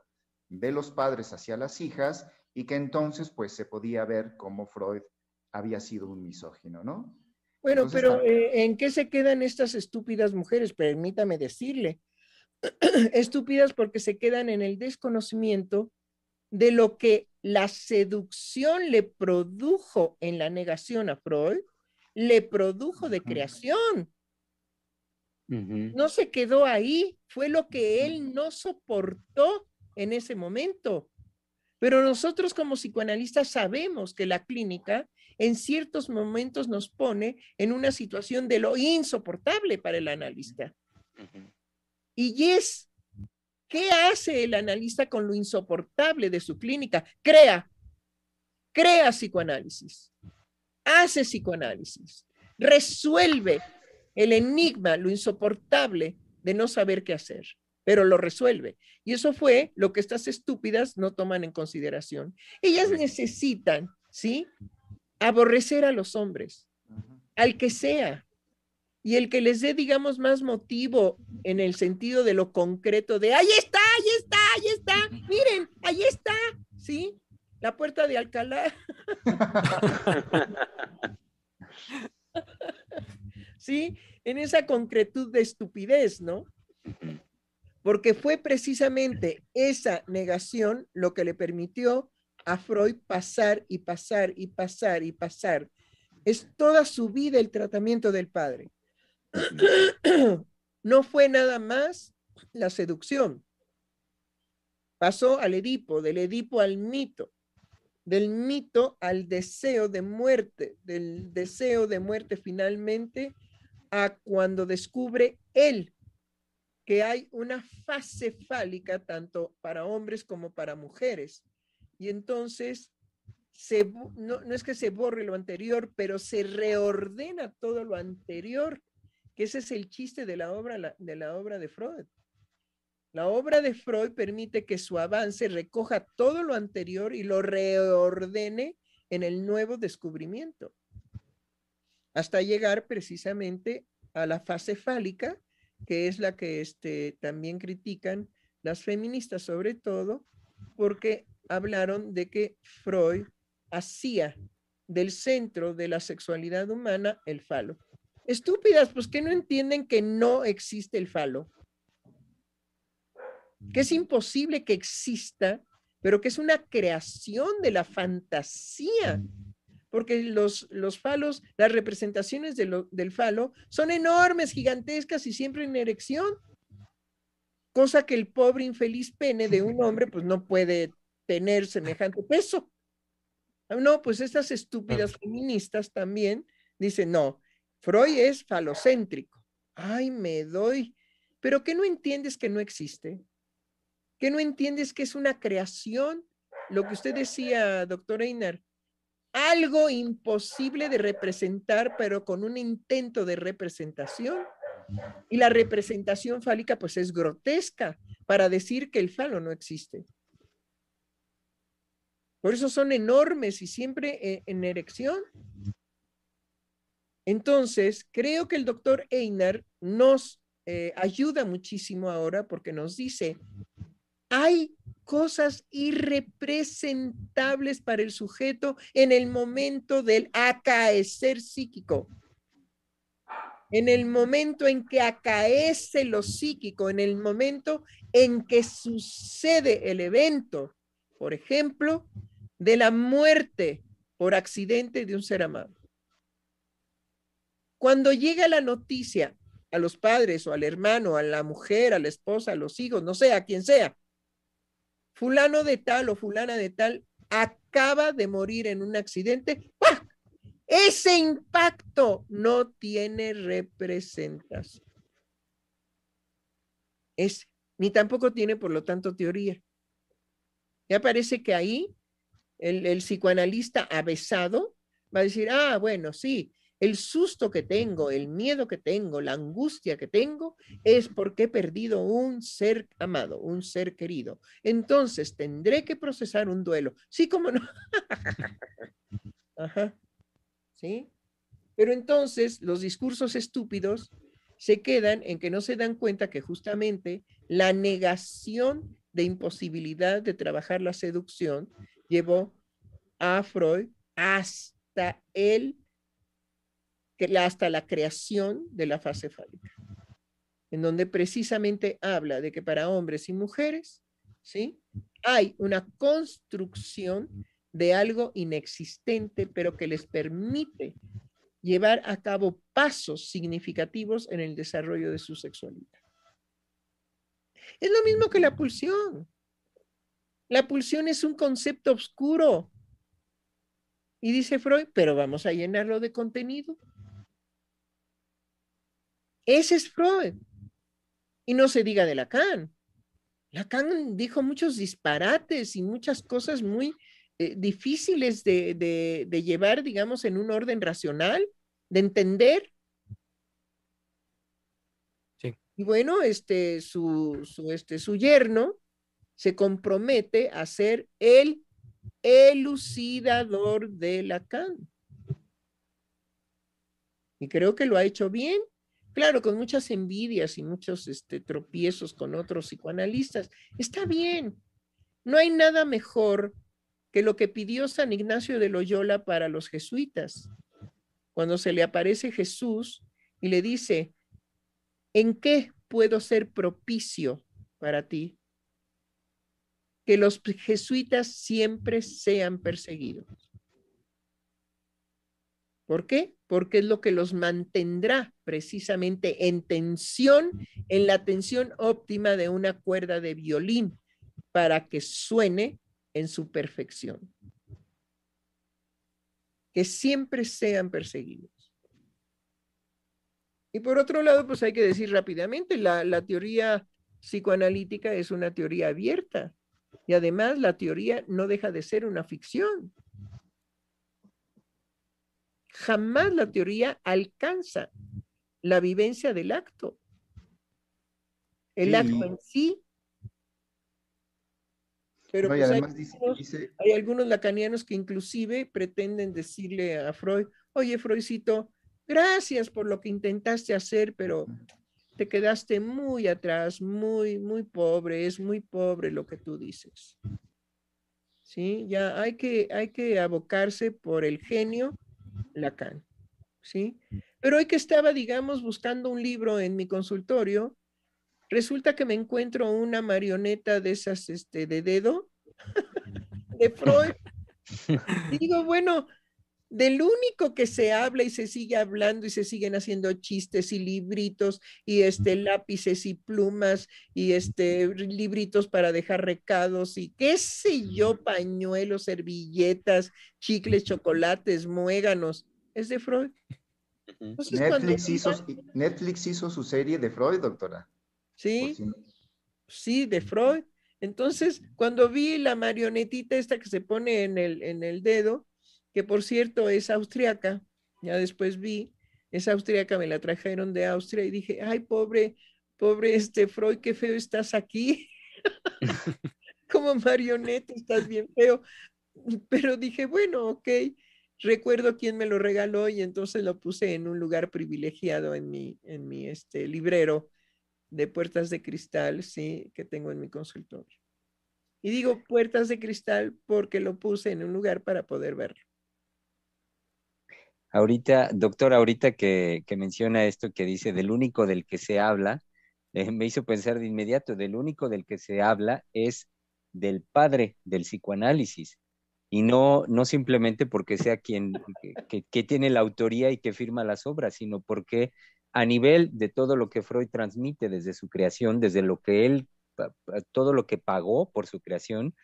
de los padres hacia las hijas y que entonces pues se podía ver cómo Freud había sido un misógino, ¿no? Bueno, pero eh, ¿en qué se quedan estas estúpidas mujeres? Permítame decirle. (clears throat) estúpidas porque se quedan en el desconocimiento de lo que la seducción le produjo en la negación a Freud, le produjo de creación. No se quedó ahí, fue lo que él no soportó en ese momento. Pero nosotros como psicoanalistas sabemos que la clínica en ciertos momentos nos pone en una situación de lo insoportable para el analista. Y es, ¿qué hace el analista con lo insoportable de su clínica? Crea, crea psicoanálisis, hace psicoanálisis, resuelve el enigma, lo insoportable de no saber qué hacer, pero lo resuelve. Y eso fue lo que estas estúpidas no toman en consideración. Ellas necesitan, ¿sí? Aborrecer a los hombres, al que sea, y el que les dé, digamos, más motivo en el sentido de lo concreto de, ahí está, ahí está, ahí está, miren, ahí está, ¿sí? La puerta de Alcalá. (laughs) ¿Sí? En esa concretud de estupidez, ¿no? Porque fue precisamente esa negación lo que le permitió a Freud pasar y pasar y pasar y pasar. Es toda su vida el tratamiento del padre. (clears throat) no fue nada más la seducción. Pasó al Edipo, del Edipo al mito, del mito al deseo de muerte, del deseo de muerte finalmente a cuando descubre él que hay una fase fálica tanto para hombres como para mujeres. Y entonces no, no es que se borre lo anterior, pero se reordena todo lo anterior que ese es el chiste de la obra, de la obra de Freud. La obra de Freud permite que su avance recoja todo lo anterior y lo reordene en el nuevo descubrimiento, hasta llegar precisamente a la fase fálica, que es la que este, también critican las feministas sobre todo, porque hablaron de que Freud hacía del centro de la sexualidad humana el falo. Estúpidas, pues que no entienden que no existe el falo. Que es imposible que exista, pero que es una creación de la fantasía. porque los, los falos, las representaciones del falo son enormes, gigantescas y siempre en erección. Cosa que el pobre infeliz pene de un hombre pues no puede tener semejante peso. No, pues estas estúpidas feministas también dicen, no, Freud es falocéntrico. Ay, me doy. Pero ¿qué no entiendes que no existe? ¿Qué no entiendes que es una creación? Lo que usted decía, doctor Einar, algo imposible de representar, pero con un intento de representación. Y la representación fálica, pues es grotesca para decir que el falo no existe. Por eso son enormes y siempre eh, en erección. Entonces, creo que el doctor Einar nos eh, ayuda muchísimo ahora porque nos dice, hay cosas irrepresentables para el sujeto en el momento del acaecer psíquico. En el momento en que acaece lo psíquico, en el momento en que sucede el evento, por ejemplo, de la muerte por accidente de un ser amado. Cuando llega la noticia a los padres o al hermano, a la mujer, a la esposa, a los hijos, no sé, a quien sea, fulano de tal o fulana de tal acaba de morir en un accidente, ese impacto no tiene representación. Es, ni tampoco tiene, por lo tanto, teoría. Ya parece que ahí el, el psicoanalista avesado va a decir, ah, bueno, sí, el susto que tengo, el miedo que tengo, la angustia que tengo es porque he perdido un ser amado, un ser querido. Entonces tendré que procesar un duelo. Sí, cómo no. (laughs) Ajá. ¿Sí? Pero entonces los discursos estúpidos se quedan en que no se dan cuenta que justamente la negación de imposibilidad de trabajar la seducción llevó a Freud hasta el hasta la creación de la fase fálica, en donde precisamente habla de que para hombres y mujeres, ¿sí? Hay una construcción de algo inexistente, pero que les permite llevar a cabo pasos significativos en el desarrollo de su sexualidad. Es lo mismo que la pulsión. La pulsión es un concepto oscuro. Y dice Freud, pero vamos a llenarlo de contenido. Ese es Freud. Y no se diga de Lacan. Lacan dijo muchos disparates y muchas cosas muy eh, difíciles de, llevar, digamos, en un orden racional, de entender. Y bueno, este, su, su, este, su yerno se compromete a ser el elucidador de Lacan. Y creo que lo ha hecho bien Claro, con muchas envidias y muchos este, tropiezos con otros psicoanalistas. Está bien. No hay nada mejor que lo que pidió San Ignacio de Loyola para los jesuitas. Cuando se le aparece Jesús y le dice, ¿en qué puedo ser propicio para ti? Que los jesuitas siempre sean perseguidos. ¿Por qué? Porque es lo que los mantendrá precisamente en tensión, en la tensión óptima de una cuerda de violín, para que suene en su perfección. Que siempre sean perseguidos. Y por otro lado, pues hay que decir rápidamente, la, la teoría psicoanalítica es una teoría abierta y además la teoría no deja de ser una ficción jamás la teoría alcanza la vivencia del acto. El acto en sí. Pero pues, hay, algunos, lacanianos que inclusive pretenden decirle a Freud, oye Freudcito, gracias por lo que intentaste hacer, pero te quedaste muy atrás, muy, muy pobre, es muy pobre lo que tú dices. Sí, ya hay que, hay que abocarse por el genio Lacan, ¿sí? Pero hoy que estaba, digamos, buscando un libro en mi consultorio, resulta que me encuentro una marioneta de esas, este, de dedo, (laughs) de Freud. (laughs) digo, bueno, del único que se habla y se sigue hablando y se siguen haciendo chistes y libritos y este lápices y plumas y este libritos para dejar recados y qué sé yo, pañuelos, servilletas, chicles, chocolates, muéganos. Es de Freud. Netflix, hizo, Netflix hizo su serie de Freud, doctora. Sí, sí, de Freud. Entonces, cuando vi la marionetita esta que se pone en el, en el dedo, que por cierto es austriaca, ya después vi, es austriaca, me la trajeron de Austria y dije, ay, pobre, pobre este Freud, qué feo estás aquí. (laughs) Como marioneta, estás bien feo. Pero dije, bueno, ok, recuerdo quién me lo regaló y entonces lo puse en un lugar privilegiado en mi, en mi este, librero de puertas de cristal, sí, que tengo en mi consultorio. Y digo puertas de cristal porque lo puse en un lugar para poder verlo. Ahorita, doctor, ahorita que, menciona esto que dice del único del que se habla, eh, me hizo pensar de inmediato, del único del que se habla es del padre del psicoanálisis. Y no, no simplemente porque sea quien que, tiene la autoría y que firma las obras, sino porque a nivel de todo lo que Freud transmite desde su creación, desde lo que él, todo lo que pagó por su creación,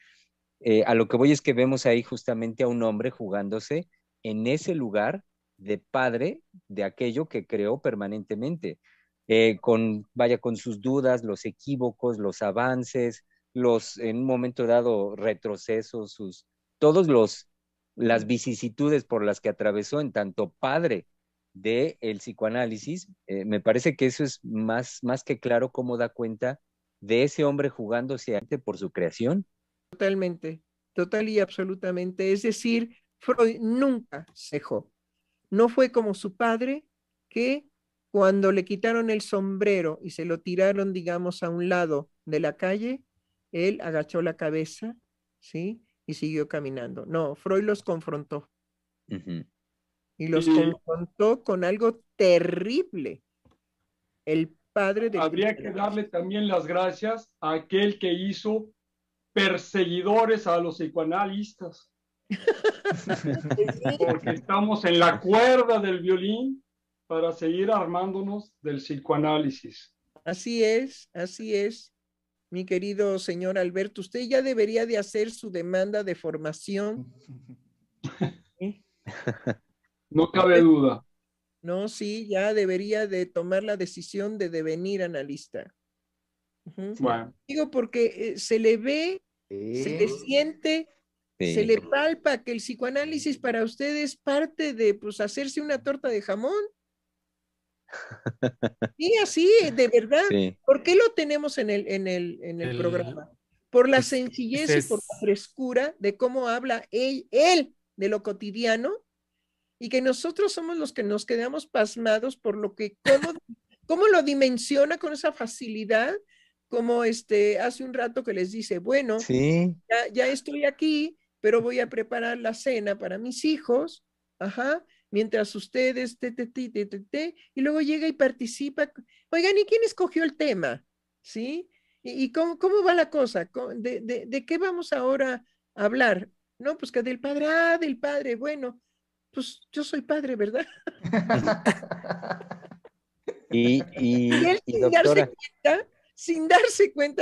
eh, a lo que voy es que vemos ahí justamente a un hombre jugándose en ese lugar de padre de aquello que creó permanentemente, eh, con, vaya, con sus dudas, los equívocos, los avances, los, en un momento dado, retrocesos, sus, todos los, las vicisitudes por las que atravesó en tanto padre del el psicoanálisis, eh, me parece que eso es más, más que claro cómo da cuenta de ese hombre jugándose ante por su creación. Totalmente, total y absolutamente. Es decir, Freud nunca cejó. No fue como su padre, que cuando le quitaron el sombrero y se lo tiraron, digamos, a un lado de la calle, él agachó la cabeza, ¿sí? Y siguió caminando. No, Freud los confrontó. Y los confrontó con algo terrible. El padre de... Habría que darle también las gracias a aquel que hizo perseguidores a los psicoanalistas. Porque estamos en la cuerda del violín para seguir armándonos del psicoanálisis. Así es, así es, mi querido señor Alberto. Usted ya debería de hacer su demanda de formación. (laughs) No cabe duda. No, sí, ya debería de tomar la decisión de devenir analista. Digo porque eh, se le ve, se le siente se le palpa que el psicoanálisis para usted es parte de pues hacerse una torta de jamón. (laughs) Sí, así, de verdad. ¿Por qué lo tenemos en el, en el, en el, programa? Por la sencillez y por la frescura de cómo habla él, él de lo cotidiano y que nosotros somos los que nos quedamos pasmados por lo que, cómo, (laughs) cómo lo dimensiona con esa facilidad, como este, hace un rato que les dice, bueno, ya, ya estoy aquí, pero voy a preparar la cena para mis hijos, ajá, mientras ustedes, te, te, te, te, te, y luego llega y participa. Oigan, ¿y quién escogió el tema? ¿Sí? ¿Y, cómo, cómo, va la cosa? ¿De, de, de qué vamos ahora a hablar? No, pues que del padre, ah, del padre, bueno, pues yo soy padre, ¿verdad? (laughs) y, y, (laughs) y, doctora sin darse cuenta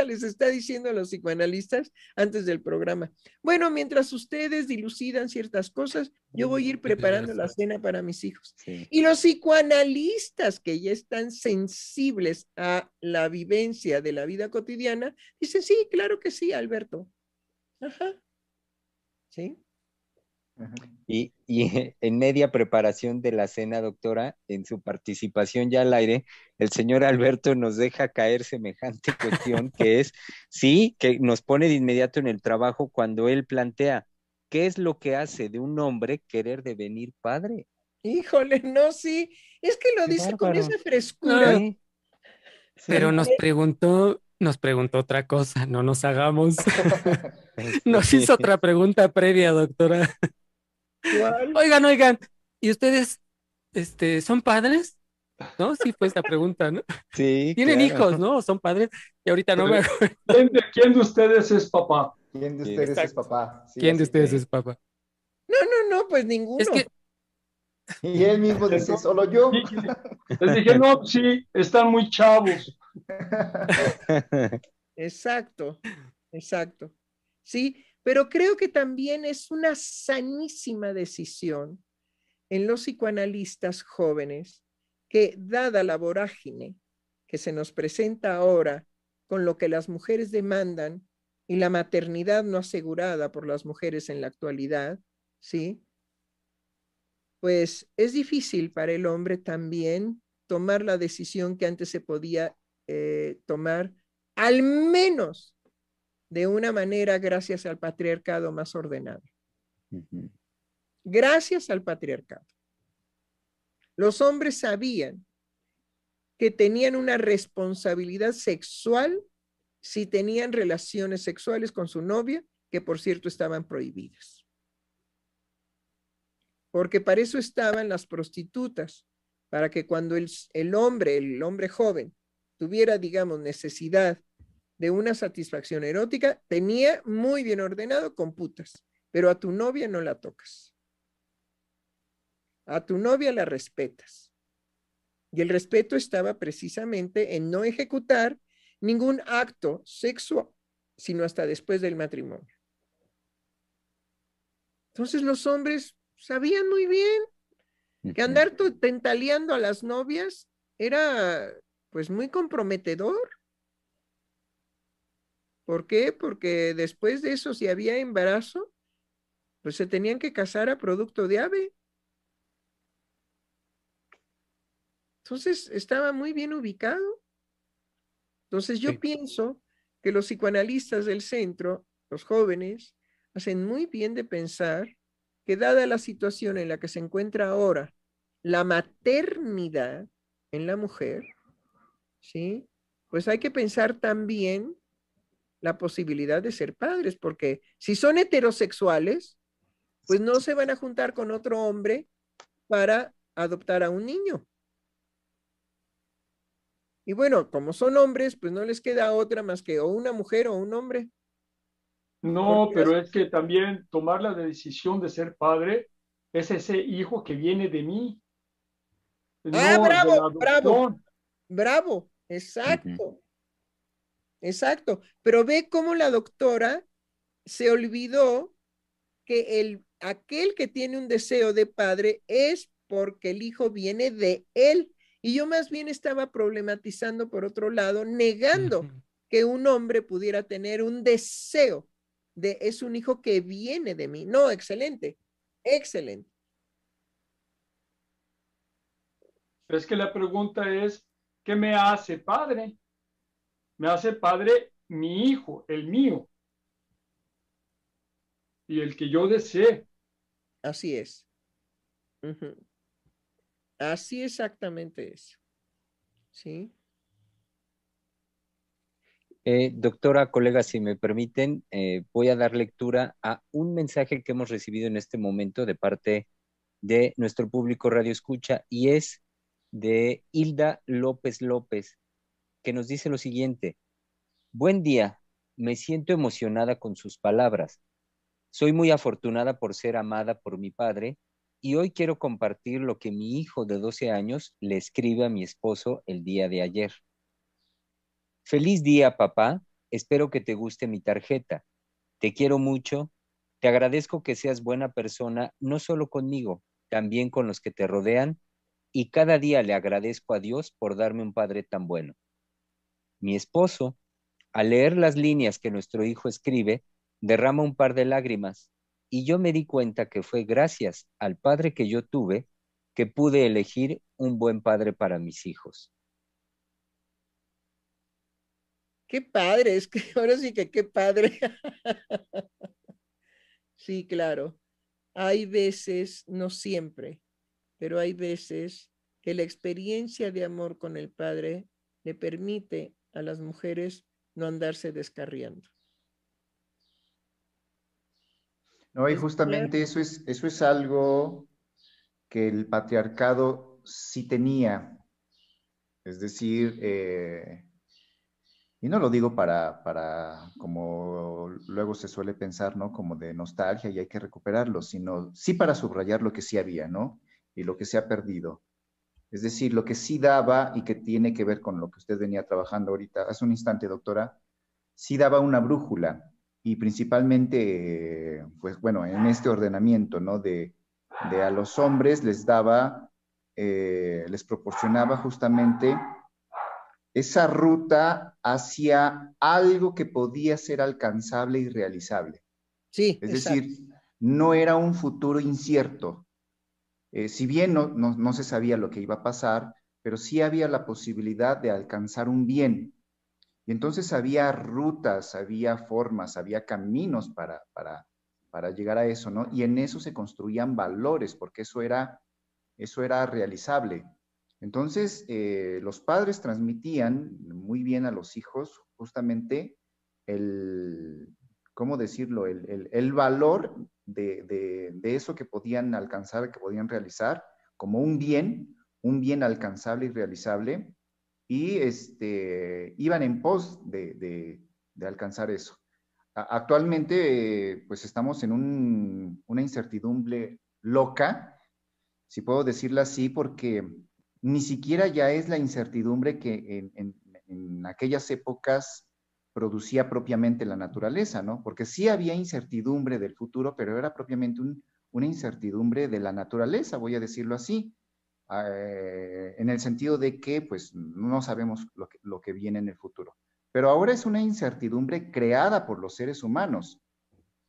les está diciendo a los psicoanalistas antes del programa. Bueno, mientras ustedes dilucidan ciertas cosas, yo voy a ir preparando la cena para mis hijos. Y los psicoanalistas que ya están sensibles a la vivencia de la vida cotidiana, dicen, sí, claro que sí, Alberto. Ajá. ¿Sí? Y, (laughs) en media preparación de la cena, doctora, en su participación ya al aire, el señor Alberto nos deja caer semejante (laughs) cuestión que es, sí, que nos pone de inmediato en el trabajo cuando él plantea, ¿qué es lo que hace de un hombre querer devenir padre? Híjole, no, sí, es que lo dice con esa frescura. Pero nos preguntó, nos preguntó otra cosa, no nos hagamos. (laughs) nos hizo otra pregunta previa, doctora. Oigan, oigan, ¿y ustedes este, son padres? ¿No? Sí, fue esta pregunta, ¿no? Sí. Tienen hijos, ¿no? ¿Son padres? Y ahorita no me acuerdo. ¿Quién de, ustedes es papá? ¿Quién de ustedes es papá? ¿Quién de ustedes es papá? No, no, no, pues ninguno. Es que Y él mismo dice, solo yo. Les dije, no, sí, están muy chavos. (laughs) Exacto, exacto. Sí, pero creo que también es una sanísima decisión en los psicoanalistas jóvenes que, dada la vorágine que se nos presenta ahora con lo que las mujeres demandan y la maternidad no asegurada por las mujeres en la actualidad, ¿sí? Pues es difícil para el hombre también tomar la decisión que antes se podía eh, tomar, al menos de una manera gracias al patriarcado más ordenado. Gracias al patriarcado. Los hombres sabían que tenían una responsabilidad sexual si tenían relaciones sexuales con su novia, que por cierto estaban prohibidas. Porque para eso estaban las prostitutas, para que cuando el, el hombre, el hombre joven, tuviera, digamos, necesidad de una satisfacción erótica, tenía muy bien ordenado con putas, pero a tu novia no la tocas. A tu novia la respetas. Y el respeto estaba precisamente en no ejecutar ningún acto sexual, sino hasta después del matrimonio. Entonces los hombres sabían muy bien que andar tentaleando a las novias era pues muy comprometedor. ¿Por qué? Porque después de eso, si había embarazo, pues se tenían que casar a producto de ave. Entonces estaba muy bien ubicado. Entonces yo pienso que los psicoanalistas del centro, los jóvenes, hacen muy bien de pensar que dada la situación en la que se encuentra ahora la maternidad en la mujer, ¿sí? Pues hay que pensar también la posibilidad de ser padres, porque si son heterosexuales, pues no se van a juntar con otro hombre para adoptar a un niño. Y bueno, como son hombres, pues no les queda otra más que o una mujer o un hombre. No, pero es que también tomar la decisión de ser padre es ese hijo que viene de mí. Ah, bravo, bravo, bravo, exacto. Exacto, pero ve cómo la doctora se olvidó que el, aquel que tiene un deseo de padre es porque el hijo viene de él. Y yo más bien estaba problematizando por otro lado, negando que un hombre pudiera tener un deseo de es un hijo que viene de mí. No, excelente, excelente. es que la pregunta es, ¿qué me hace padre? Me hace padre mi hijo, el mío, y el que yo desee. Así es. Así exactamente es. ¿Sí? Eh, doctora, colega, si me permiten, eh, voy a dar lectura a un mensaje que hemos recibido en este momento de parte de nuestro público Radio Escucha y es de Hilda López López que nos dice lo siguiente. Buen día, me siento emocionada con sus palabras. Soy muy afortunada por ser amada por mi padre y hoy quiero compartir lo que mi hijo de 12 años le escribe a mi esposo el día de ayer. Feliz día, papá. Espero que te guste mi tarjeta. Te quiero mucho. Te agradezco que seas buena persona, no solo conmigo, también con los que te rodean, y cada día le agradezco a Dios por darme un padre tan bueno. Mi esposo, al leer las líneas que nuestro hijo escribe, derrama un par de lágrimas y yo me di cuenta que fue gracias al padre que yo tuve que pude elegir un buen padre para mis hijos. Qué padre, es que (laughs) ahora sí que qué padre. (laughs) sí, claro. Hay veces, no siempre, pero hay veces que la experiencia de amor con el Padre le permite a las mujeres no andarse descarriando. No, y justamente eso es, eso es algo que el patriarcado sí tenía. Es decir, eh, y no lo digo para, para, como luego se suele pensar, ¿no? Como de nostalgia y hay que recuperarlo, sino sí para subrayar lo que sí había, ¿no? y lo que se ha perdido. Es decir, lo que sí daba y que tiene que ver con lo que usted venía trabajando ahorita, hace un instante, doctora, sí daba una brújula y principalmente, pues bueno, en este ordenamiento, ¿no? De, de a los hombres les daba, eh, les proporcionaba justamente esa ruta hacia algo que podía ser alcanzable y realizable. Sí. Es decir, no era un futuro incierto. Eh, si bien no, no, se sabía lo que iba a pasar, pero sí había la posibilidad de alcanzar un bien. Y entonces había rutas, había formas, había caminos para, para, para llegar a eso, ¿no? Y en eso se construían valores, porque eso era, eso era realizable. Entonces, eh, los padres transmitían muy bien a los hijos justamente el, ¿cómo decirlo?, el, valor de, eso que podían alcanzar, que podían realizar, como un bien, un bien alcanzable y realizable, y este, iban en pos de, alcanzar eso. Actualmente, pues estamos en una incertidumbre loca, si puedo decirlo así, porque ni siquiera ya es la incertidumbre que en, aquellas épocas producía propiamente la naturaleza, ¿no? Porque sí había incertidumbre del futuro, pero era propiamente una incertidumbre de la naturaleza, voy a decirlo así, eh, en el sentido de que pues no sabemos lo que, viene en el futuro. Pero ahora es una incertidumbre creada por los seres humanos.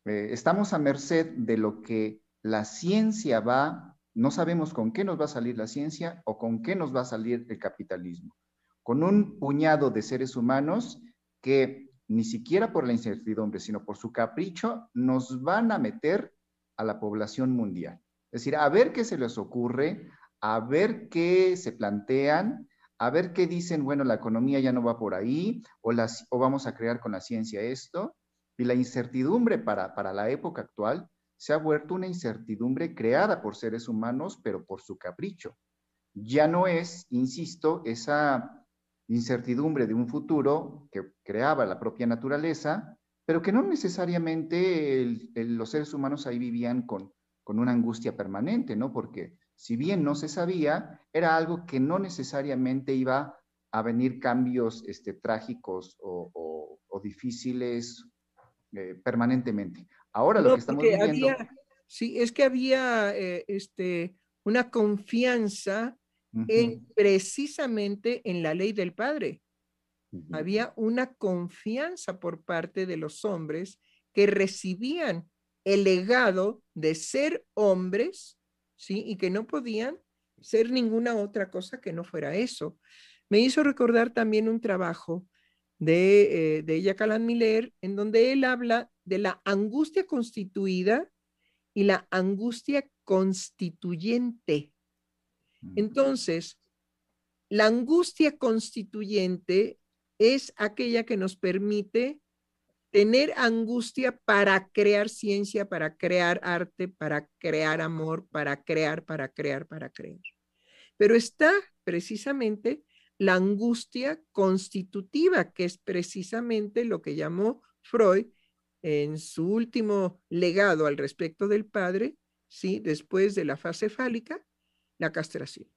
Eh, estamos a merced de lo que la ciencia va no sabemos con qué nos va a salir la ciencia o con qué nos va a salir el capitalismo. Con un puñado de seres humanos que ni siquiera por la incertidumbre, sino por su capricho, nos van a meter a la población mundial. Es decir, a ver qué se les ocurre, a ver qué se plantean, a ver qué dicen, bueno, la economía ya no va por ahí, o, las, o vamos a crear con la ciencia esto. Y la incertidumbre para, para la época actual se ha vuelto una incertidumbre creada por seres humanos, pero por su capricho. Ya no es, insisto, esa incertidumbre de un futuro que creaba la propia naturaleza, pero que no necesariamente los seres humanos ahí vivían con, con una angustia permanente, ¿no? Porque si bien no se sabía, era algo que no necesariamente iba a venir cambios este, trágicos o, difíciles eh, permanentemente. Ahora lo que estamos viendo... sí, es que había eh, este, una confianza en, precisamente en la ley del Padre. Había una confianza por parte de los hombres que recibían el legado de ser hombres, ¿sí? Y que no podían ser ninguna otra cosa que no fuera eso. Me hizo recordar también un trabajo de, eh, de Jacques Miller, en donde él habla de la angustia constituida y la angustia constituyente. Entonces, la angustia constituyente es aquella que nos permite tener angustia para crear ciencia, para crear arte, para crear amor, para crear, para crear, para crear. Pero está precisamente la angustia constitutiva, que es precisamente lo que llamó Freud en su último legado al respecto del padre, ¿sí? después de la fase fálica, la castración.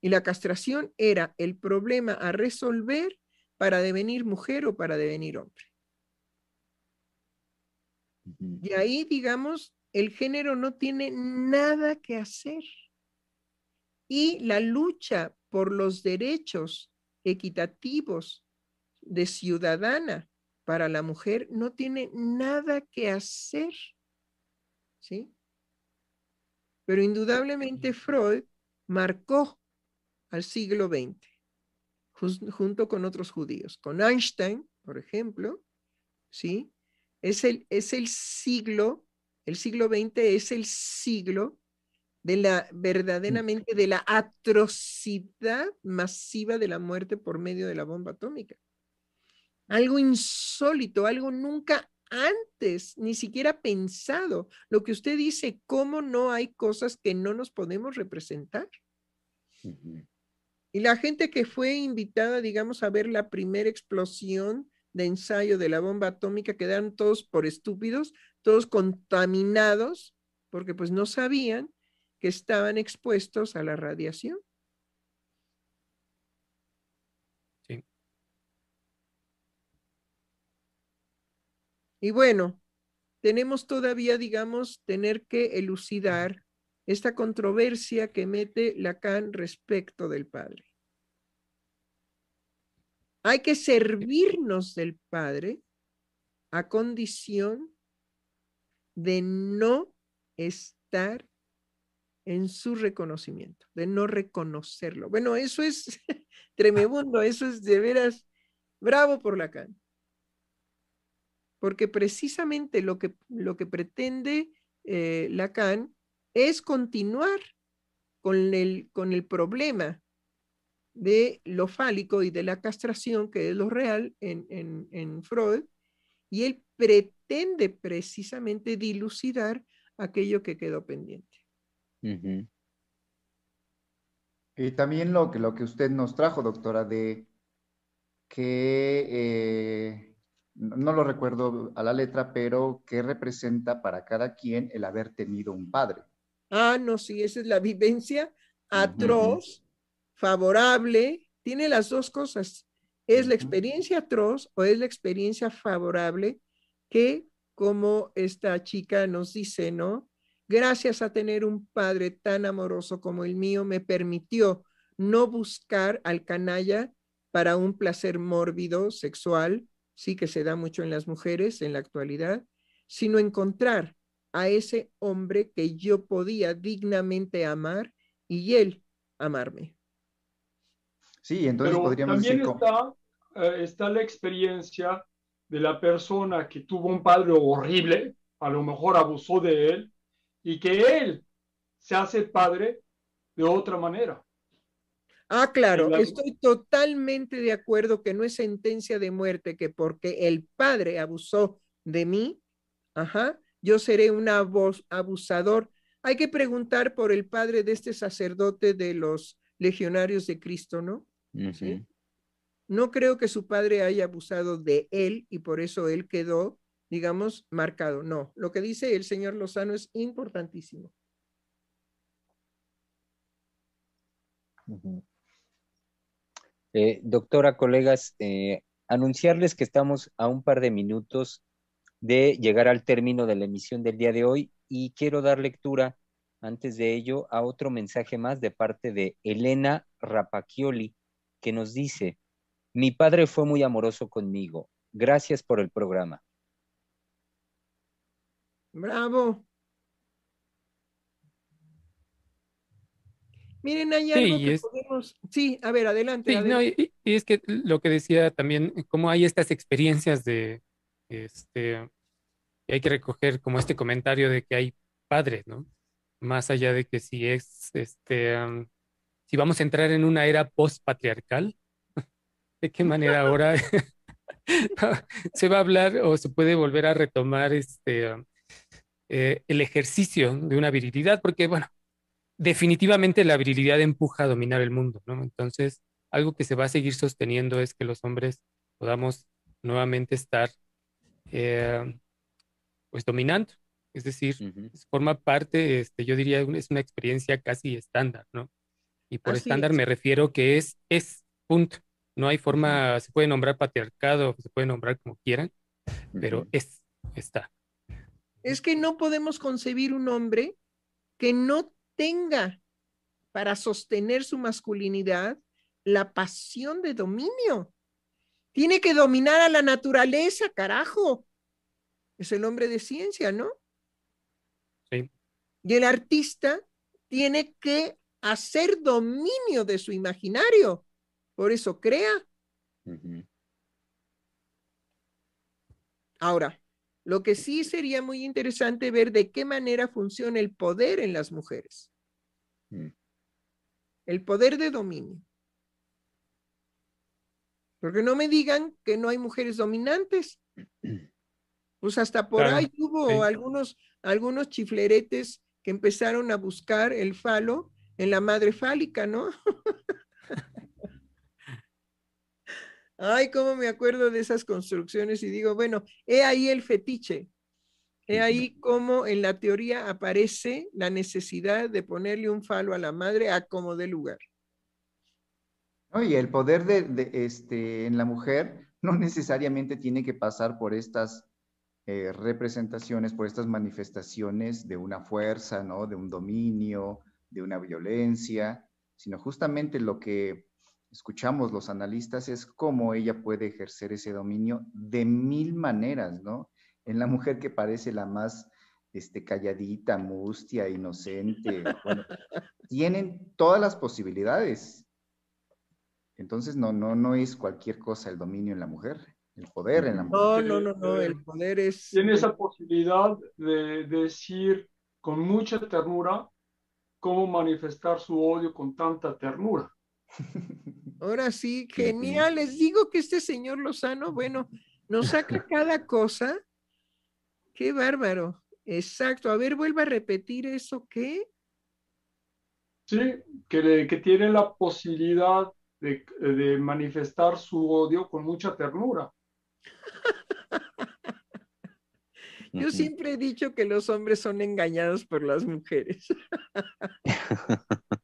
Y la castración era el problema a resolver para devenir mujer o para devenir hombre. Y ahí, digamos, el género no tiene nada que hacer. Y la lucha por los derechos equitativos de ciudadana para la mujer no tiene nada que hacer. ¿Sí? Pero indudablemente Freud marcó al siglo XX, junto con otros judíos. Con Einstein, por ejemplo, ¿sí? Es el, es el siglo, el siglo XX es el siglo de la verdaderamente de la atrocidad masiva de la muerte por medio de la bomba atómica algo insólito, algo nunca antes, ni siquiera pensado. Lo que usted dice, ¿cómo no hay cosas que no nos podemos representar? Y la gente que fue invitada, digamos, a ver la primera explosión de ensayo de la bomba atómica, quedaron todos por estúpidos, todos contaminados, porque pues no sabían que estaban expuestos a la radiación. Y bueno, tenemos todavía, digamos, tener que elucidar esta controversia que mete Lacan respecto del Padre. Hay que servirnos del Padre a condición de no estar en su reconocimiento, de no reconocerlo. Bueno, eso es (laughs) tremendo, eso es de veras bravo por Lacan. Porque precisamente lo que, lo que pretende eh, Lacan es continuar con el, con el problema de lo fálico y de la castración, que es lo real en, Freud, y él pretende precisamente dilucidar aquello que quedó pendiente. Y también lo que, lo que usted nos trajo, doctora, de que, eh, no lo recuerdo a la letra, pero que representa para cada quien el haber tenido un padre. Ah, no, sí, esa es la vivencia atroz favorable, tiene las dos cosas. Es la experiencia atroz o es la experiencia favorable que, como esta chica nos dice, ¿no? Gracias a tener un padre tan amoroso como el mío, me permitió no buscar al canalla para un placer mórbido, sexual, sí que se da mucho en las mujeres en la actualidad, sino encontrar a ese hombre que yo podía dignamente amar y él amarme. Sí, entonces podríamos también está, eh, está la experiencia de la persona que tuvo un padre horrible, a lo mejor abusó de él, y que él se hace padre de otra manera. Ah, claro, estoy totalmente de acuerdo que no es sentencia de muerte, que porque el padre abusó de mí, ajá, yo seré un abusador. Hay que preguntar por el padre de este sacerdote de los legionarios de Cristo, ¿no? No creo que su padre haya abusado de él y por eso él quedó, digamos, marcado. No, lo que dice el señor Lozano es importantísimo. Eh, doctora, colegas, eh, anunciarles que estamos a un par de minutos de llegar al término de la emisión del día de hoy y quiero dar lectura antes de ello a otro mensaje más de parte de Elena Rapacchioli, que nos dice, mi padre fue muy amoroso conmigo. Gracias por el programa. Bravo. Miren, hay algo que podemos... Sí, a ver, adelante. y, es que lo que decía también, como hay estas experiencias de, este, hay que recoger como este comentario de que hay padres, ¿no? Más allá de que si es, este, si vamos a entrar en una era post-patriarcal, (laughs) ¿de qué manera ahora (laughs) se va a hablar o se puede volver a retomar este, eh, el ejercicio de una virilidad? Porque, bueno, definitivamente la virilidad empuja a dominar el mundo, ¿no? Entonces, algo que se va a seguir sosteniendo es que los hombres podamos nuevamente estar, eh, pues, dominando. Es decir, forma parte, este, yo diría, es una experiencia casi estándar, ¿no? Y por estándar me refiero que es, es punto. No hay forma, se puede nombrar patriarcado, se puede nombrar como quieran, pero es, está. Es que no podemos concebir un hombre que no tenga para sostener su masculinidad la pasión de dominio. Tiene que dominar a la naturaleza, carajo. Es el hombre de ciencia, ¿no? Sí. Y el artista tiene que hacer dominio de su imaginario. Por eso crea. Ahora, lo que sí sería muy interesante ver de qué manera funciona el poder en las mujeres. Mm. El poder de dominio. Porque no me digan que no hay mujeres dominantes. (clears throat) Pues hasta por ahí hubo algunos, algunos chifleretes que empezaron a buscar el falo en la madre fálica, ¿no? (laughs) Ay, cómo me acuerdo de esas construcciones y digo, bueno, he ahí el fetiche. He ahí cómo en la teoría aparece la necesidad de ponerle un falo a la madre a como de lugar. Oye, el poder de, este, en la mujer no necesariamente tiene que pasar por estas eh, representaciones, por estas manifestaciones de una fuerza, ¿no? De un dominio, de una violencia, sino justamente lo que escuchamos los analistas es cómo ella puede ejercer ese dominio de mil maneras, ¿no? en la mujer que parece la más este, calladita, mustia, inocente. (laughs) tienen todas las posibilidades. Entonces, no, no, no es cualquier cosa el dominio en la mujer, el poder en la mujer. No, no, no, no, el poder es... Tiene esa posibilidad de, decir con mucha ternura cómo manifestar su odio con tanta ternura. Ahora sí, genial. Les digo que este señor Lozano, bueno, nos saca (laughs) cada cosa Qué bárbaro. Exacto. A ver, vuelva a repetir eso, ¿qué? Sí, que, que tiene la posibilidad de, de, manifestar su odio con mucha ternura. (laughs) Yo siempre he dicho que los hombres son engañados por las mujeres. (laughs)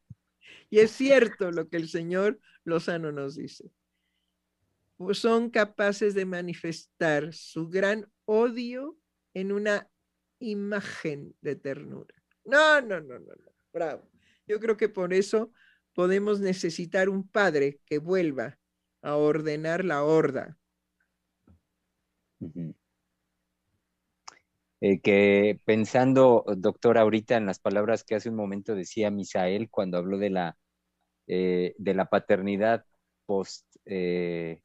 y es cierto lo que el señor Lozano nos dice. Pues son capaces de manifestar su gran odio en una imagen de ternura. No, no, no, no, no. Bravo. Yo creo que por eso podemos necesitar un padre que vuelva a ordenar la horda. Eh, que pensando, doctor, ahorita en las palabras que hace un momento decía Misael cuando habló de la, eh, de la paternidad post, eh,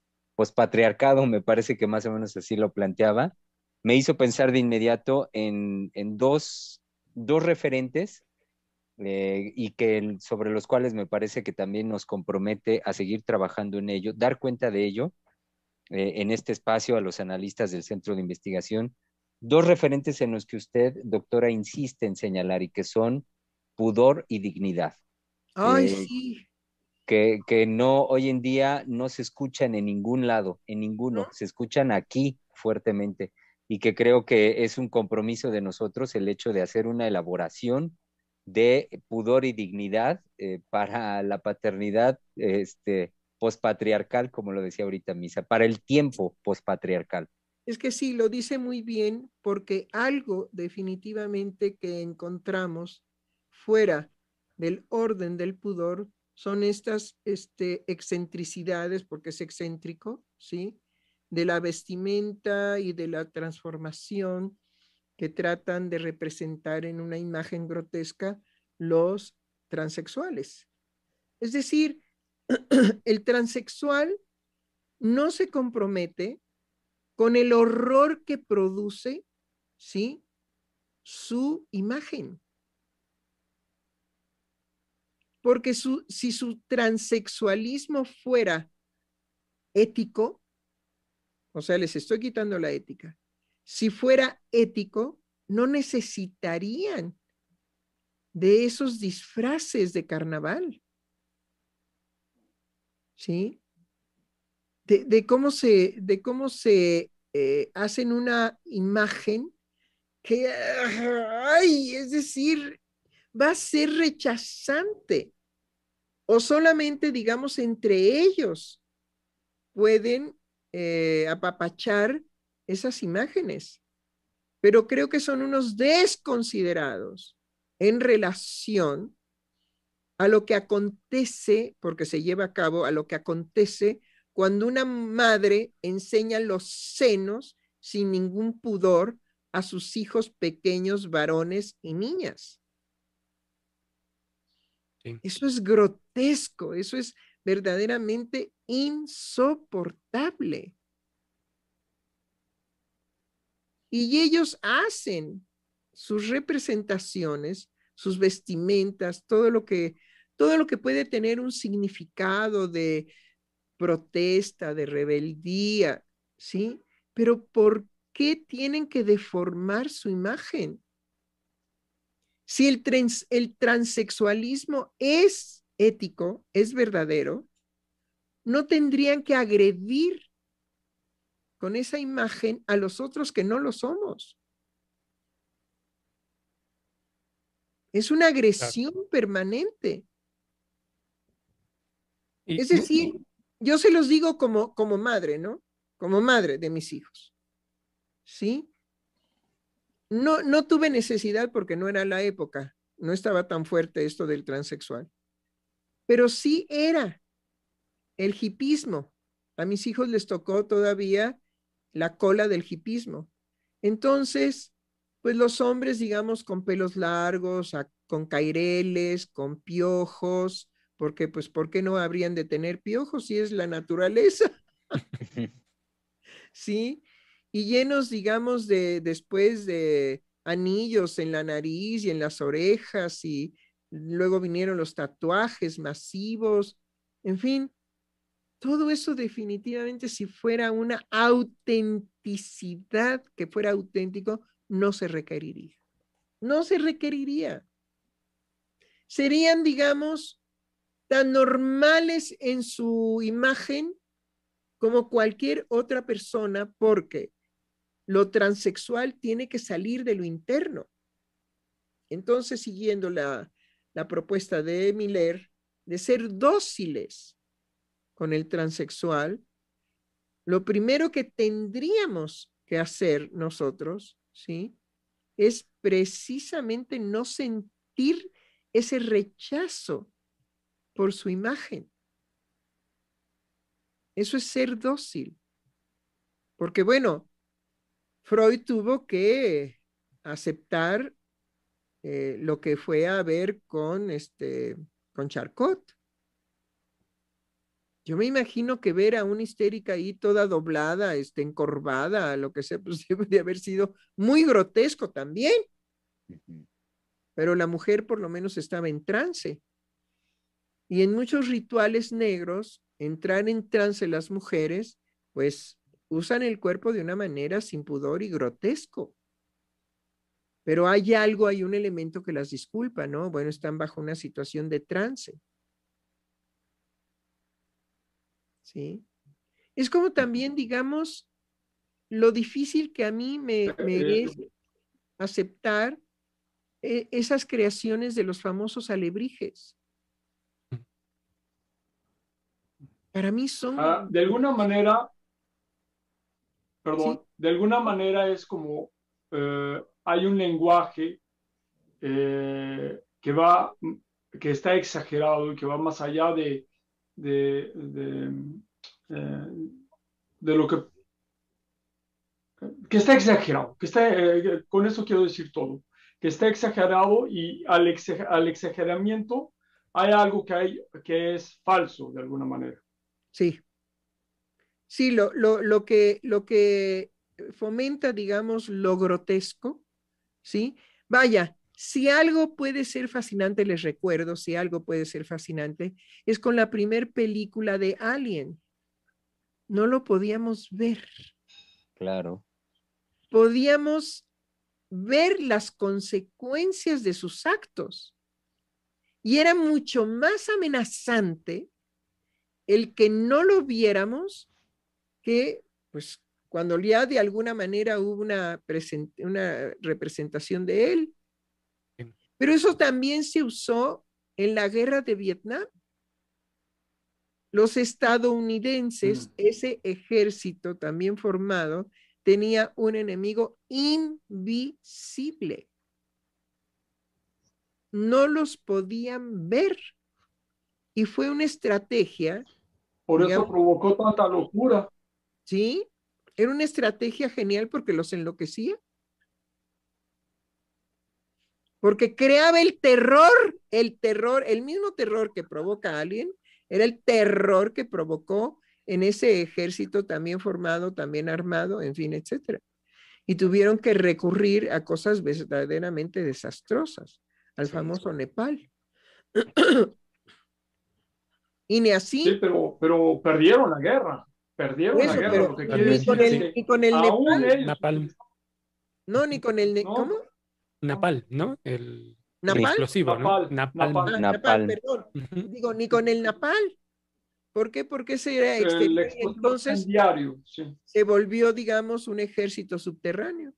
patriarcado, me parece que más o menos así lo planteaba, me hizo pensar de inmediato en, dos, referentes eh, y que sobre los cuales me parece que también nos compromete a seguir trabajando en ello, dar cuenta de ello en este espacio a los analistas del centro de investigación. Dos referentes en los que usted, doctora, insiste en señalar y que son pudor y dignidad. Ay, eh, sí. Que, que, no, hoy en día no se escuchan en ningún lado, en ninguno, se escuchan aquí fuertemente y que creo que es un compromiso de nosotros el hecho de hacer una elaboración de pudor y dignidad eh, para la paternidad este, pospatriarcal, como lo decía ahorita Misa, para el tiempo pospatriarcal. Es que sí, lo dice muy bien, porque algo definitivamente que encontramos fuera del orden del pudor son estas este, excentricidades, porque es excéntrico, ¿sí? de la vestimenta y de la transformación que tratan de representar en una imagen grotesca los transexuales. Es decir, (clears throat) el transexual no se compromete con el horror que produce, ¿sí? Su imagen. Porque si su transexualismo fuera ético, o sea, les estoy quitando la ética. Si fuera ético, no necesitarían de esos disfraces de carnaval. ¿Sí? De, cómo se, de cómo se eh, hacen una imagen que, ay, es decir, va a ser rechazante. O solamente, digamos, entre ellos pueden eh, apapachar esas imágenes, pero creo que son unos desconsiderados en relación a lo que acontece, porque se lleva a cabo, a lo que acontece cuando una madre enseña los senos sin ningún pudor a sus hijos pequeños, varones y niñas. Eso es grotesco, eso es verdaderamente insoportable. Y ellos hacen sus representaciones, sus vestimentas, todo lo que todo lo que puede tener un significado de protesta, de rebeldía, ¿sí? Pero ¿por qué tienen que deformar su imagen? Si el, el transexualismo es ético, es verdadero, no tendrían que agredir con esa imagen a los otros que no lo somos. Es una agresión permanente. es decir, yo se los digo como, como madre, ¿no? Como madre de mis hijos. ¿Sí? No, no tuve necesidad porque no era la época, no estaba tan fuerte esto del transexual, pero sí era el hipismo. A mis hijos les tocó todavía la cola del hipismo. Entonces, pues los hombres, digamos, con pelos largos, con caireles, con piojos, porque pues, ¿por qué no habrían de tener piojos si es la naturaleza? (laughs) ¿Sí? Y llenos, digamos, de después de anillos en la nariz y en las orejas y luego vinieron los tatuajes masivos, en fin, todo eso definitivamente si fuera una autenticidad que fuera auténtico, no se requeriría. No se requeriría. Serían, digamos, tan normales en su imagen como cualquier otra persona porque lo transexual tiene que salir de lo interno. Entonces, siguiendo la, la propuesta de Miller de ser dóciles con el transexual, lo primero que tendríamos que hacer nosotros, ¿sí? Es precisamente no sentir ese rechazo por su imagen. Eso es ser dócil. Porque bueno, Freud tuvo que aceptar eh, lo que fue a ver con, este, con Charcot. Yo me imagino que ver a una histérica ahí toda doblada, este, encorvada, lo que sea, pues (laughs) debe de haber sido muy grotesco también. Pero la mujer por lo menos estaba en trance. Y en muchos rituales negros, entrar en trance las mujeres, pues usan el cuerpo de una manera sin pudor y grotesco. Pero hay algo, hay un elemento que las disculpa, ¿no? Bueno, están bajo una situación de trance. ¿Sí? Es como también, digamos, lo difícil que a mí me, me es aceptar eh, esas creaciones de los famosos alebrijes. Para mí son... Ah, de alguna manera, perdón, de alguna manera es como eh, hay un lenguaje eh, que va, que está exagerado y que va más allá de, de, eh, lo que que está exagerado, que está, con eso quiero decir todo, que está exagerado y al, al exageramiento hay algo que, hay, que es falso de alguna manera. Sí. Sí, lo, lo, que, lo que fomenta, digamos, lo grotesco, ¿sí? Vaya, si algo puede ser fascinante, les recuerdo, si algo puede ser fascinante, es con la primer película de Alien. No lo podíamos ver. Claro. Podíamos ver las consecuencias de sus actos. Y era mucho más amenazante el que no lo viéramos, que pues cuando ya de alguna manera hubo una, una representación de él. Pero eso también se usó en la guerra de Vietnam. Los estadounidenses, mm. ese ejército también formado, tenía un enemigo invisible. No los podían ver. Y fue una estrategia por eso provocó tanta locura. Sí, era una estrategia genial porque los enloquecía. Porque creaba el terror, el terror, el mismo terror que provoca a alguien, era el terror que provocó en ese ejército también formado, también armado, en fin, etcétera. Y tuvieron que recurrir a cosas verdaderamente desastrosas, al famoso Nepal. Y ni así. Sí, pero, pero perdieron la guerra. Perdieron la guerra. Lo que quiere decir con el, ni con el Nepal. No, ni con el. ¿Cómo? Napal, ¿no? El, ¿Napal? explosivo, ¿no? Napal. Napal. Napal. perdón. Digo, ni con el Napal. ¿Por qué? Porque ese era exterior. Entonces, diario, sí. se volvió, digamos, un ejército subterráneo.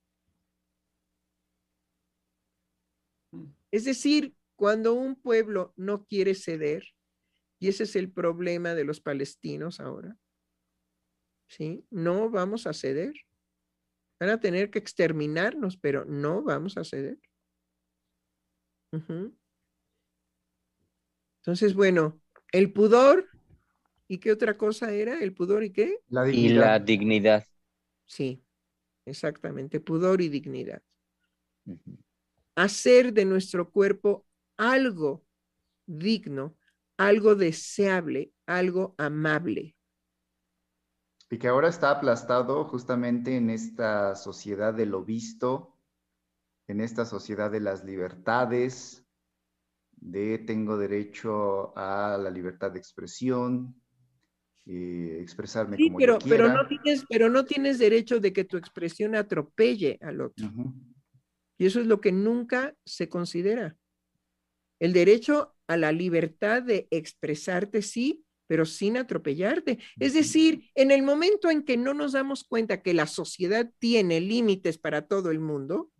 Es decir, cuando un pueblo no quiere ceder, y ese es el problema de los palestinos ahora, ¿sí? No vamos a ceder. Van a tener que exterminarnos, pero no vamos a ceder. Entonces, bueno, el pudor, ¿y qué otra cosa era? ¿El pudor y qué? La y la dignidad. Sí, exactamente, pudor y dignidad. Hacer de nuestro cuerpo algo digno, algo deseable, algo amable. Y que ahora está aplastado justamente en esta sociedad de lo visto, en esta sociedad de las libertades, de tengo derecho a la libertad de expresión, eh, expresarme como pero, yo quiera. Pero no, tienes, pero no tienes derecho de que tu expresión atropelle al otro. Y eso es lo que nunca se considera. El derecho a la libertad de expresarte, sí, pero sin atropellarte. Es decir, en el momento en que no nos damos cuenta que la sociedad tiene límites para todo el mundo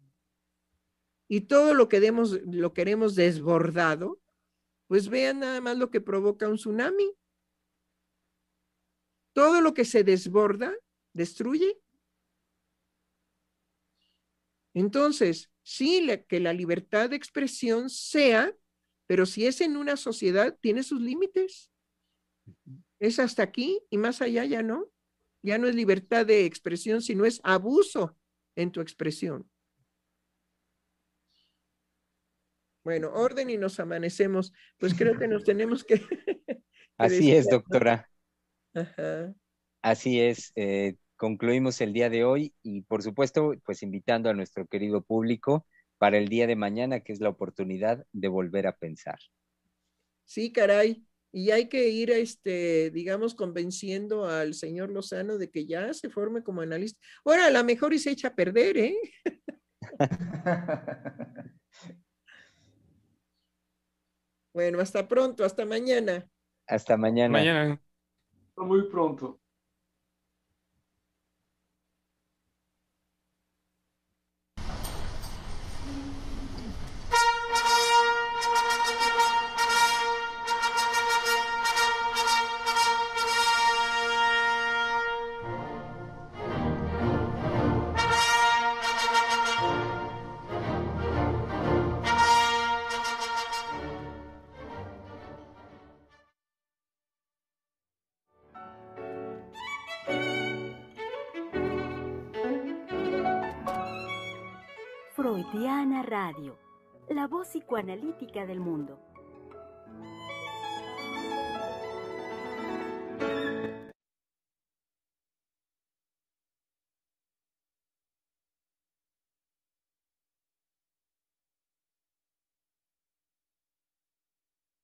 y todo lo que demos, lo queremos desbordado, pues vean nada más lo que provoca un tsunami. Todo lo que se desborda, destruye. Entonces, sí, que la libertad de expresión sea pero si es en una sociedad, tiene sus límites. Es hasta aquí y más allá ya no. Ya no es libertad de expresión, sino es abuso en tu expresión. Bueno, orden y nos amanecemos. Pues creo que nos tenemos que... (laughs) Así es, doctora. Así es. Eh, concluimos el día de hoy y por supuesto, pues invitando a nuestro querido público para el día de mañana, que es la oportunidad de volver a pensar. Sí, caray. Y hay que ir, este, digamos, convenciendo al señor Lozano de que ya se forme como analista. Ahora, a lo mejor y se echa a perder, ¿eh? (laughs) bueno, hasta pronto, hasta mañana. Hasta mañana. Mañana. Muy pronto. Freudiana Radio, la voz psicoanalítica del mundo.